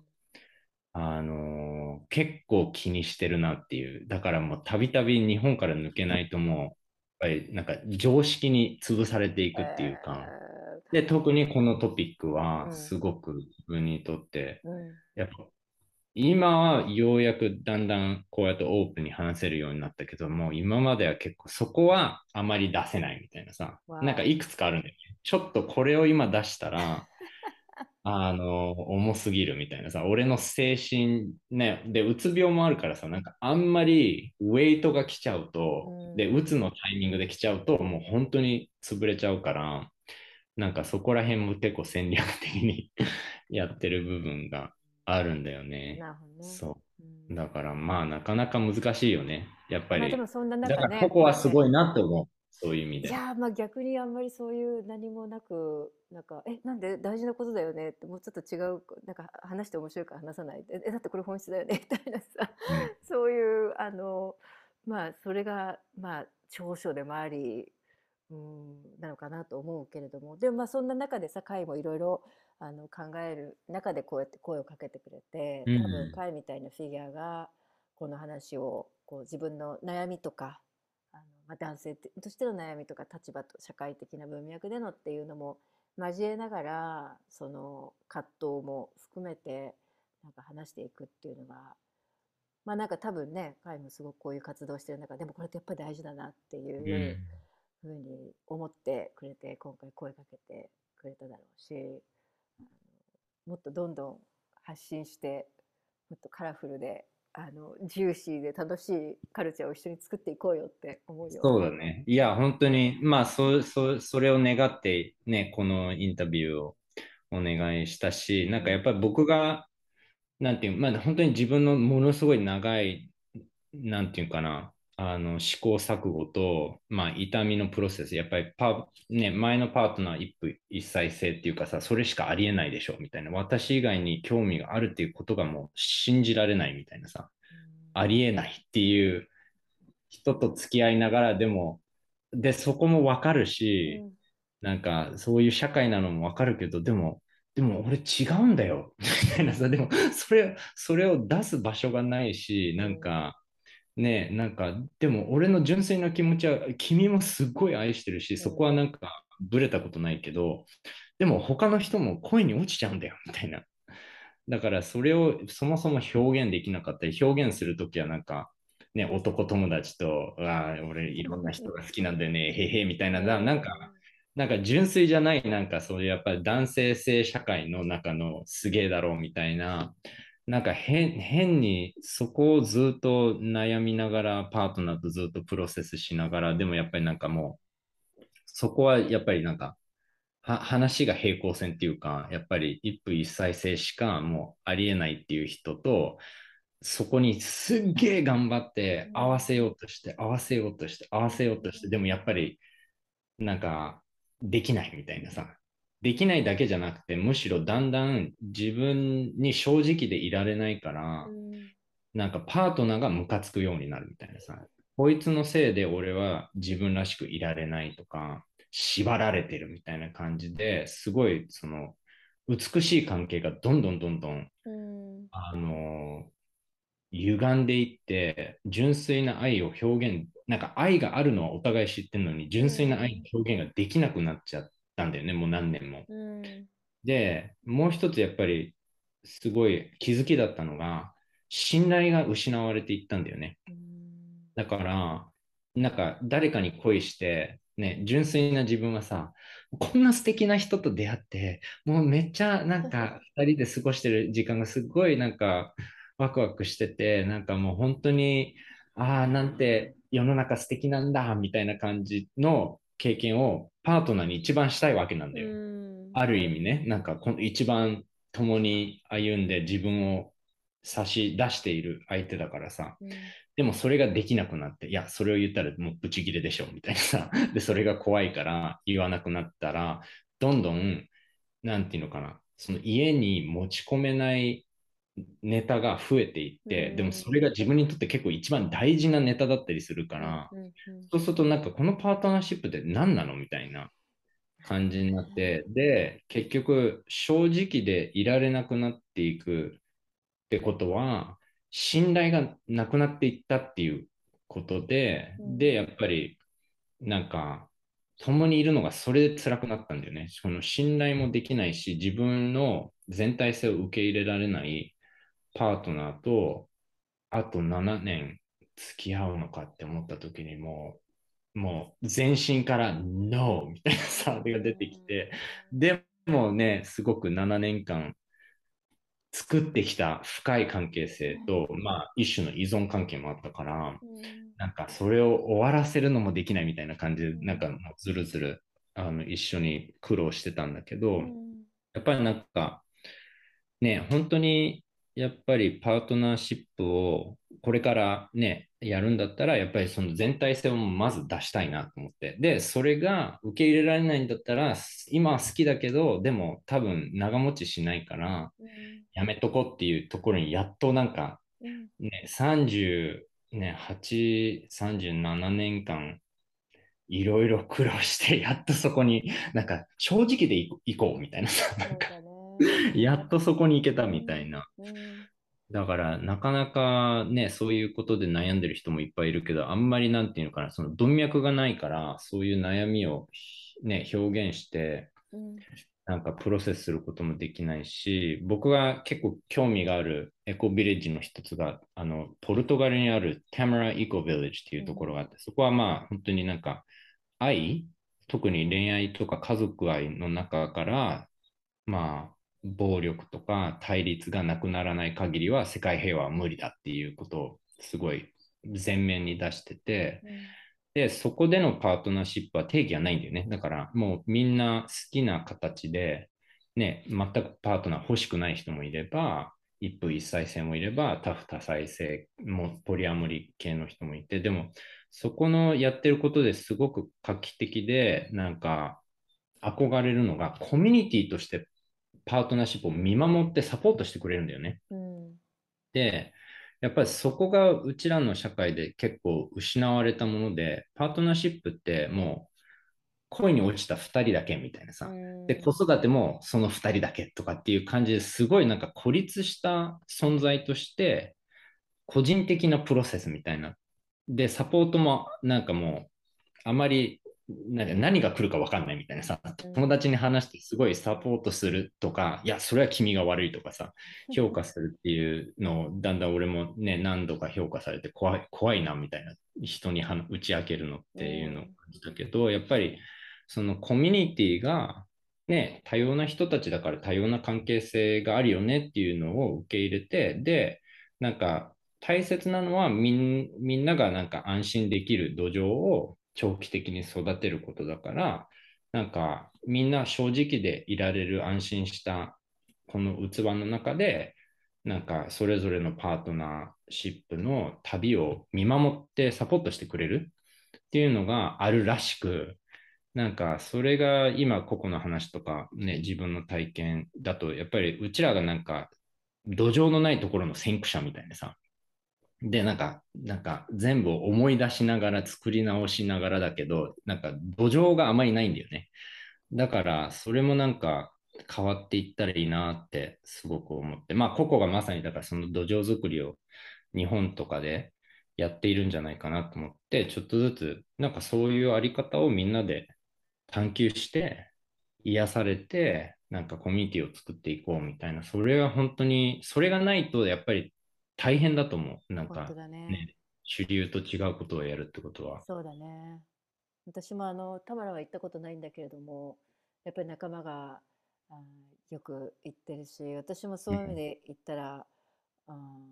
あのー結構気にしてるなっていう。だからもうたびたび日本から抜けないともう、ぱりなんか常識に潰されていくっていうか。で、特にこのトピックはうん。すごく自分にとって、えーうん。やっぱ今はようやくだんだんこうやってオープンに話せるようになったけども、今までは結構そこはあまり出せないみたいなさ、なんかいくつかあるんだよね。ちょっとこれを今出したら、あの、重すぎるみたいなさ、俺の精神ね、で、うつ病もあるからさ、なんかあんまりウェイトが来ちゃうと、うんで、うつのタイミングで来ちゃうと、もう本当に潰れちゃうから、なんかそこら辺も結構戦略的に やってる部分があるんだよね。なるほどね。そう。うんだからまあなかなか難しいよね。やっぱり。まあでもそんなだ中ね。からここはすごいなと思う。そういう意味で。いやーまあ逆にあんまりそういう何もなくなんかえなんで大事なことだよねってもうちょっと違うなんか話して面白いから話さないでえだってこれ本質だよねみたいなさそういうあのまあそれがまあ長所でもありうんなのかなと思うけれども。でもまあそんな中でさ会もいろいろあの考える中でこうやって声をかけてくれてうん。多分会みたいなフィギュアがこの話をこう自分の悩みとかまあ、男性としての悩みとか立場と社会的な文脈でのっていうのも交えながらその葛藤も含めてなんか話していくっていうのがまあなんか多分ね会もすごくこういう活動してる中でもこれってやっぱり大事だなっていうふうに思ってくれて今回声かけてくれただろうしもっとどんどん発信してもっとカラフルであのジューシーで楽しいカルチャーを一緒に作っていこうよって思うよ。そうだね。いや、本当に、まあそ、そそれを願って、ね、このインタビューをお願いしたし、なんかやっぱり僕が、なんていう、まあ本当に自分のものすごい長い、なんていうかな、あの試行錯誤と、まあ、痛みのプロセス、やっぱりパ、ね、前のパートナー一夫一妻制っていうかさ、それしかありえないでしょみたいな、私以外に興味があるっていうことがもう信じられないみたいなさ、ありえないっていう人と付き合いながらでも、で、そこもわかるし、なんかそういう社会なのもわかるけど、でも、でも俺違うんだよみたいなさ、でもそれ、それを出す場所がないし、なんか、ねなんか、でも俺の純粋な気持ちは、君もすっごい愛してるし、そこはなんか、ぶれたことないけど、でも他の人も恋に落ちちゃうんだよ、みたいな。だからそれをそもそも表現できなかったり、表現するときはなんか、ね、男友達と、ああ、俺いろんな人が好きなんだよね、へへみたいな、なんか、なんか純粋じゃない、なんかそういうやっぱり男性性社会の中のすげえだろうみたいな、なんか変変にそこをずっと悩みながら、パートナーとずっとプロセスしながら、でもやっぱりなんかもう、そこはやっぱりなんか、は話が平行線っていうか、やっぱり一夫一妻制しかもうありえないっていう人と、そこにすっげえ頑張って合わせようとして、合わせようとして、合わせようとして、でもやっぱりなんかできないみたいなさ。できないだけじゃなくて、むしろだんだん自分に正直でいられないから、なんかパートナーがムカつくようになるみたいなさ。こいつのせいで俺は自分らしくいられないとか、縛られてるみたいな感じですごいその美しい関係がどんどんどんどん、うん、あの歪んでいって純粋な愛を表現なんか愛があるのはお互い知ってるのに純粋な愛の表現ができなくなっちゃったんだよね、もう何年も。うん、でもう一つやっぱりすごい気づきだったのが信頼が失われていったんだよね。うん、だからなんか誰かに恋してね、純粋な自分はさ、こんな素敵な人と出会って、もうめっちゃなんか 2人で過ごしてる時間がすごいなんかワクワクしてて、なんかもう本当に、ああ、なんて世の中素敵なんだみたいな感じの経験をパートナーに一番したいわけなんだよ。ある意味ね、なんかこの一番共に歩んで自分を差し出している相手だからさ、うん、でもそれができなくなって、いや、それを言ったらもうブチギレでしょ、みたいなさ。で、それが怖いから言わなくなったら、どんどん、なんていうのかな、その家に持ち込めないネタが増えていって、でもそれが自分にとって結構一番大事なネタだったりするから、そうするとなんかこのパートナーシップって何なのみたいな感じになって、で、結局正直でいられなくなっていくってことは、信頼がなくなっていったっていうことで、うん、で、やっぱり、なんか、共にいるのがそれで辛くなったんだよね。その信頼もできないし、自分の全体性を受け入れられないパートナーと、あと7年付き合うのかって思った時にもう、もう全身から NO みたいなサービが出てきて、でもね、すごく7年間作ってきた深い関係性と、まあ、一種の依存関係もあったから、なんかそれを終わらせるのもできないみたいな感じで、なんかずるずるあの一緒に苦労してたんだけど、やっぱりなんか、ね、本当にやっぱりパートナーシップをこれからね、やるんだったら、やっぱりその全体性をまず出したいなと思って。で、それが受け入れられないんだったら、今は好きだけど、でも多分長持ちしないから、やめとこうっていうところにやっとなんか、ね、38、37年間、いろいろ苦労して、やっとそこに、なんか正直でいこうみたいなさ、なんか、やっとそこに行けたみたいな。だからなかなかね、そういうことで悩んでる人もいっぱいいるけど、あんまりなんていうのかな、その文脈がないから、そういう悩みをね、表現して、なんかプロセスすることもできないし、僕が結構興味があるエコビレッジの一つが、あの、ポルトガルにあるタマラエコビレッジっていうところがあって、そこはまあ本当になんか愛、特に恋愛とか家族愛の中から、まあ暴力とか対立がなくならない限りは世界平和は無理だっていうことをすごい前面に出してて、うん、で、そこでのパートナーシップは定義はないんだよね。だからもうみんな好きな形で、ね、全くパートナー欲しくない人もいれば、一夫一妻制もいれば、多夫多妻制もポリアモリ系の人もいて、でもそこのやってることですごく画期的で、なんか憧れるのがコミュニティとしてパートナーシップを見守ってサポートしてくれるんだよね。うん、で、やっぱりそこがうちらの社会で結構失われたもので、パートナーシップってもう恋に落ちた2人だけみたいなさ、うん、で子育てもその2人だけとかっていう感じですごいなんか孤立した存在として個人的なプロセスみたいな。でサポートもなんかもうあまりなんか何が来るか分かんないみたいなさ、うん。友達に話してすごいサポートするとか、いや、それは君が悪いとかさ、評価するっていうのをだんだん俺もね、何度か評価されて怖い怖いなみたいな人には打ち明けるのっていうのを感じたけど、やっぱりそのコミュニティがね、多様な人たちだから多様な関係性があるよねっていうのを受け入れて、で、なんか大切なのはみんみんながなんか安心できる土壌を長期的に育てることだから、なんかみんな正直でいられる安心したこの器の中で、なんかそれぞれのパートナーシップの旅を見守ってサポートしてくれるっていうのがあるらしく、なんかそれが今個々の話とかね、自分の体験だと、やっぱりうちらがなんか土壌のないところの先駆者みたいなさ、で、なんか、なんか全部思い出しながら作り直しながらだけど、なんか土壌があまりないんだよね。だから、それもなんか変わっていったらいいなってすごく思って、まあ、個々がまさにだからその土壌作りを日本とかでやっているんじゃないかなと思って、ちょっとずつ、なんかそういうあり方をみんなで探求して、癒されて、なんかコミュニティを作っていこうみたいな、それは本当に、それがないとやっぱり大変だと思う。なんかね。ね、主流と違うことをやるってことは。そうだね。私もあの、田村は行ったことないんだけれども、やっぱり仲間があーよく行ってるし、私もそういう意味で言ったら、あーあの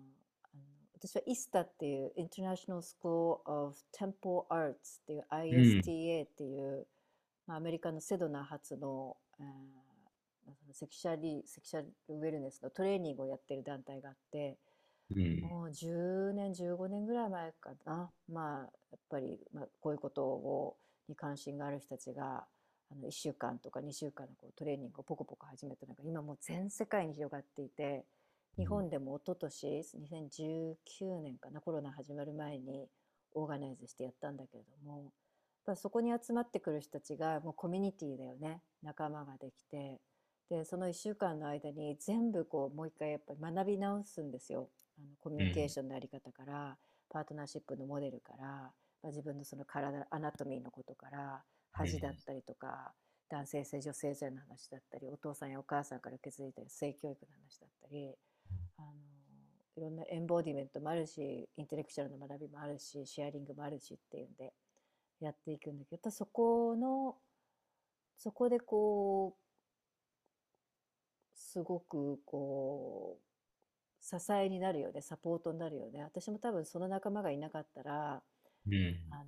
私は ISTA っていう International School of Temple Arts っていう ISTA っていう、まあ、アメリカのセドナ発の、あーそのセクシャリセクシャルウェルネスのトレーニングをやってる団体があって、うん。もう10年、15年ぐらい前かな。まあ、やっぱり、まあ、こういうことを、に関心がある人たちが、あの、1週間とか2週間のこうトレーニングをポコポコ始めたのが、今もう全世界に広がっていて、日本でも一昨年、2019年かな、コロナ始まる前にオーガナイズしてやったんだけれども、やっぱそこに集まってくる人たちがもうコミュニティだよね。仲間ができて。で、その1週間の間に全部こう、もう一回やっぱり学び直すんですよ。あのコミュニケーションのやり方から、パートナーシップのモデルから、まあ、自分のその体、アナトミーのことから、恥だったりとか、男性性、女性性の話だったり、お父さんやお母さんから受け継いだ性教育の話だったり、あのいろんなエンボディメントもあるし、インテレクチャルの学びもあるし、シェアリングもあるしっていうんで、やっていくんだけど、やっぱそこの、そこでこう、すごくこう、支えになるよね、サポートになるよね。私も多分その仲間がいなかったら、うん。あの、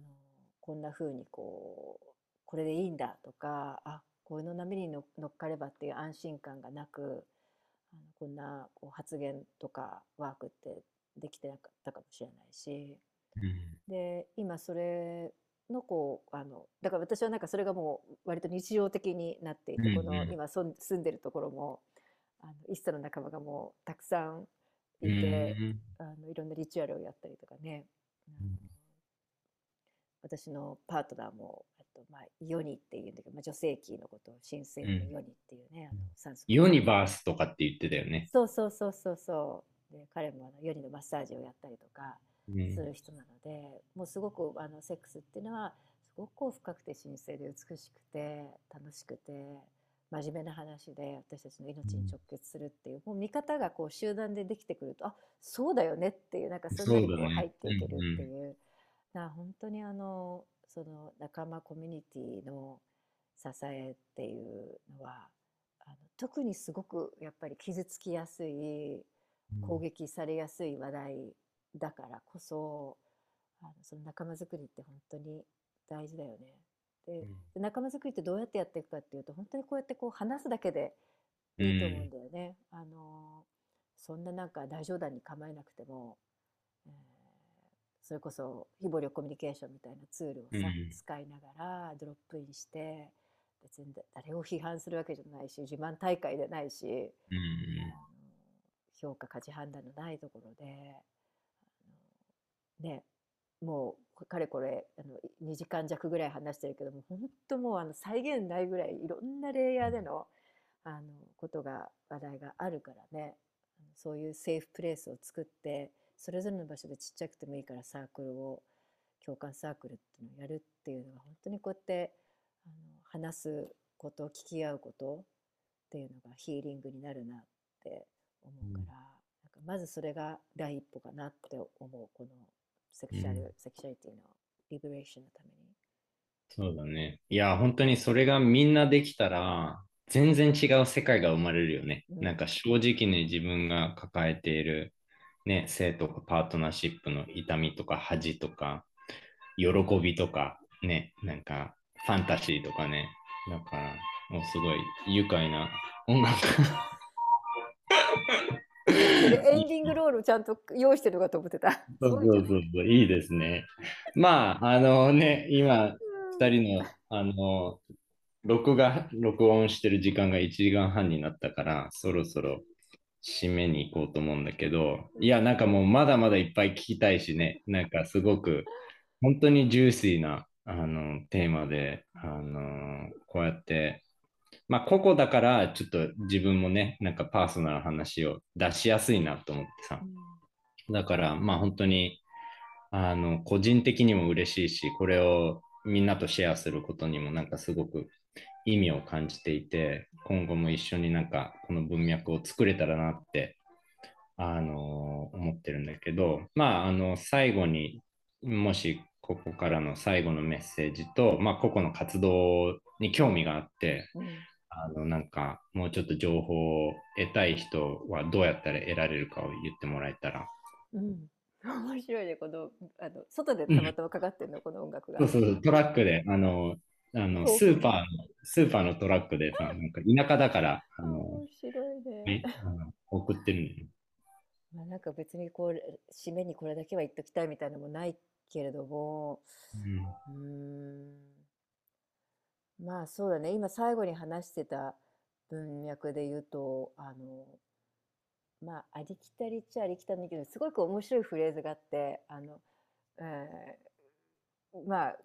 こんな風にこう、これでいいんだとか、あ、こういうの波にの乗っかればっていう安心感がなく、あのこんなこう発言とかワークってできてなかったかもしれないし、うん。で、今それのこう、あの、だから私はなんかそれがもう割と日常的になっていて、うんこのうん今住んでるところも、あの、イッサの仲間がもうたくさんういて、ん。あの、いろんなリチュアルをやったりとかね。うん私のパートナーも、えっと、まあ、ヨニっていうんだけど、まあ、女性キーのことを神聖のヨニっていうね、あのサンスクリットユニバースとかって言ってたよね。そうそうそうそうそう。で、彼もあのヨニのマッサージをやったりとかうんする人なので、もうすごくあのセックスっていうのは、すごく深くて神聖で美しくて、楽しくて、真面目な話で私たちの命に直結するっていう、もう見方がこう集団でできてくると、あ、そうだよねっていう、なんかそんなにこう入っていけるう。んうん。っていう、な本当にあの、その仲間コミュニティの支えっていうのは、あの特にすごくやっぱり傷つきやすい、攻撃されやすい話題だからこそ、あのその仲間づくりって本当に大事だよね。で、で仲間づくりってどうやってやっていくかっていうと、本当にこうやってこう話すだけでいいと思うんだよね。あの、そんななんか大冗談に構えなくても、えーそれこそ非暴力コミュニケーションみたいなツールをさ、うん。使いながらドロップインして、別に誰を批判するわけじゃないし、自慢大会でないし、評価価値判断のないところで、あのね、もうかれこれあの2時間弱ぐらい話してるけども、本当もうあの再現ないぐらいいろんなレイヤーでのあのことが話題があるからね、そういうセーフプレイスを作って、それぞれの場所でちっちゃくてもいいからサークルを共感サークルっていうのをやるっていうのが本当にこうやってあの話すこと聞き合うことっていうのがヒーリングになるなって思うから、うん、なんかまずそれが第一歩かなって思うこのセクシャル、うん、セクシャリティのリベレーションのために。そうだね。いや、本当にそれがみんなできたら、全然違う世界が生まれるよね。うん、なんか正直に自分が抱えている、ね、性とかパートナーシップの痛みとか恥とか、喜びとか、ね、なんかファンタジーとかね。だから、もうすごい愉快な音楽。エンディングロールちゃんと用意してるかと思ってた。そうそうそうそう、いいですね。まあ、あのね、今、2人の、あの、録画、録音してる時間が1時間半になったから、そろそろ締めに行こうと思うんだけど、いや、なんかもうまだまだいっぱい聞きたいしね、なんかすごく、本当にジューシーなあのテーマで、あのこうやって、まあ、個々だからちょっと自分もね、なんかパーソナルな話を出しやすいなと思ってさ。だから、まあ本当に、あの、個人的にも嬉しいし、これをみんなとシェアすることにもなんかすごく意味を感じていて、今後も一緒になんかこの文脈を作れたらなって、あの思ってるんだけど、まあ、あの、最後にもしここからの最後のメッセージと、まあ、個々の活動に興味があって、うん、あのなんかもうちょっと情報を得たい人はどうやったら得られるかを言ってもらえたら。うん面白いね、このあの外でたまたまかかってるの、うん、この音楽が。そうそうトラックで、あのあのスーパーのスーパーのトラックでさ、なんか田舎だから、あの面白いねあの送ってるんだよね。まあ、なんか別にこう締めにこれだけは言っときたいみたいなのもないけれども、うん、んまあそうだね。今最後に話してた文脈で言うとあのまあありきたりっちゃありきたりだけどすごく面白いフレーズがあってあの、えー、まあ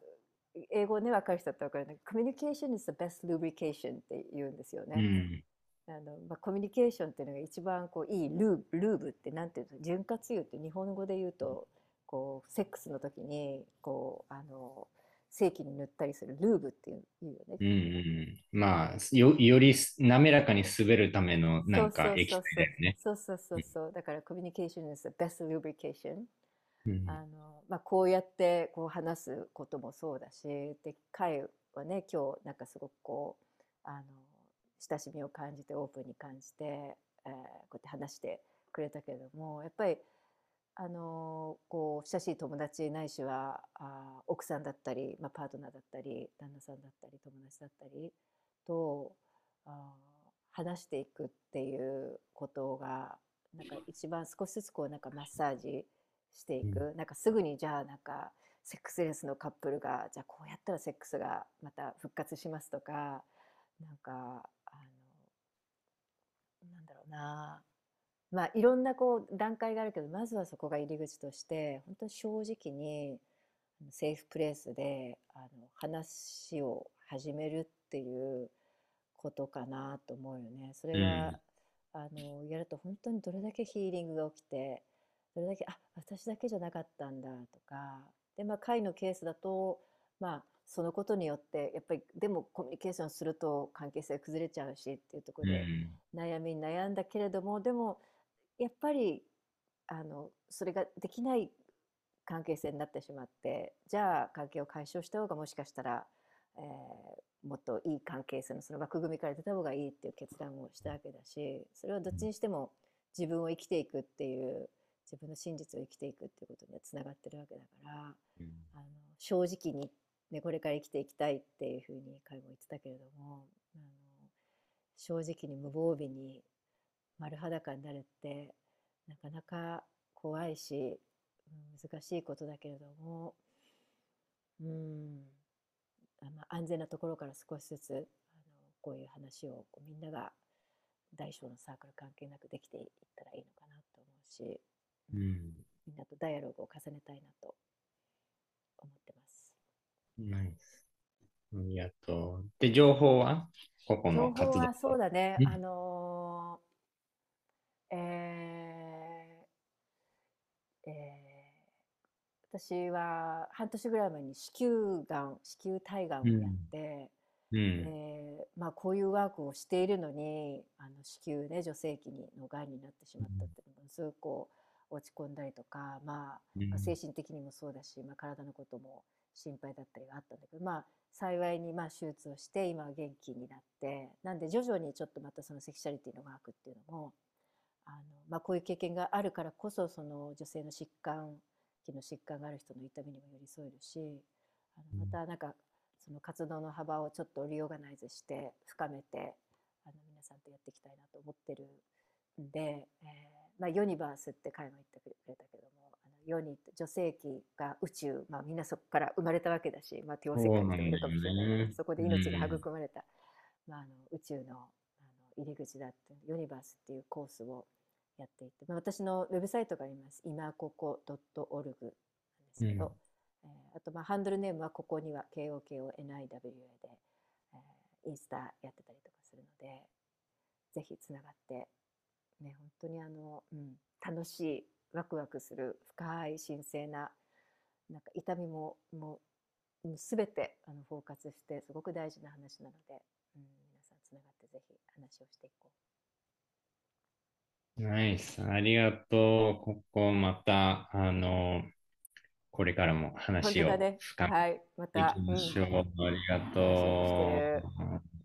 英語ね分かる人だったら分かるんだけど Communication is the best lubrication って言うんですよね。うんあのまあ、コミュニケーションっていうのが一番こういいルーブルーブってなんていうの？潤滑油って日本語で言うとこうセックスの時にこうあの正規に塗ったりするルーブっていうよね。うんうん、まあよより滑らかに滑るためのなんか液体だよね。そうそうそうそう。だからコミュニケーション is the best lubrication。あのまあ、こうやってこう話すこともそうだしで会はね今日なんかすごくこうあの親しみを感じてオープンに感じて、えー、こうやって話してくれたけれどもやっぱりあのこう親しい友達ないしはあ奥さんだったり、まあ、パートナーだったり旦那さんだったり友達だったりとあ話していくっていうことがなんか一番少しずつこうなんかマッサージしていく、うん、なんかすぐにじゃあなんかセックスレスのカップルがじゃあこうやったらセックスがまた復活しますとかなんかあのなんだろうなまあいろんなこう段階があるけどまずはそこが入り口として本当に正直にセーフプレイスであの話を始めるっていうことかなと思うよね。それが、うん、あのやると本当にどれだけヒーリングが起きてどれだけあ私だけじゃなかったんだとか。でまあ会のケースだとまあそのことによってやっぱりでもコミュニケーションすると関係性崩れちゃうしっていうところで悩みに悩んだけれども、でもやっぱりあのそれができない関係性になってしまってじゃあ関係を解消した方がもしかしたら、えー、もっといい関係性のその枠組みから出た方がいいっていう決断をしたわけだしそれはどっちにしても自分を生きていくっていう自分の真実を生きていくっていうことにはつながってるわけだから、うん、あの正直に、ね、これから生きていきたいっていうふうに彼も言ってたけれどもあの正直に無防備に丸裸になるってなかなか怖いし、難しいことだけれども、うん、まあ、安全なところから少しずつあのこういう話をこうみんなが大小のサークル関係なくできていったらいいのかなと思うし、うん、みんなとダイアログを重ねたいなと思ってます。ナイス。ありがとう。で、情報は？ここの活動はそうだね。あのえーえー、私は半年ぐらい前に子宮がん子宮体がんをやって、うん、えー、まあ、こういうワークをしているのにあの子宮ね女性器のがんになってしまったっていうのもすごくこう落ち込んだりとか、まあ、まあ、精神的にもそうだし、まあ、体のことも心配だったりがあったんだけど、まあ、幸いにまあ手術をして今は元気になってなんで徐々にちょっとまたそのセクシャリティのワークっていうのもあの、まあ、こういう経験があるからこそその女性の疾患気の疾患がある人の痛みにも寄り添えるしあのまたなんかその活動の幅をちょっとリオガナイズして深めてあの皆さんとやっていきたいなと思ってるんで、えーまあ、ユニバースって会話言ってくれたけどもあの世に女性器が宇宙、まあ、みんなそこから生まれたわけだし、まあ、帝王世界の人もいるかもしれないけどそこで命が育まれた、まあ、あの宇宙のあの入り口だってユニバースっていうコースをやっていて、まあ、私のウェブサイトがあります。今ここ .org なんですけど、うん、えー、あとまあハンドルネームはここには KOKONIWA で、えー、インスタやってたりとかするので、ぜひつながって、ね、本当にあの、うん、楽しい、ワクワクする、深い、神聖な、なんか痛みも、もう、すべてあのフォーカスして、すごく大事な話なので、うん、皆さんつながってぜひ話をしていこう。ナイス、ありがとう。ここまた、あの、これからも話を深めていきましょう。ねはい、また、うん、ありがとう。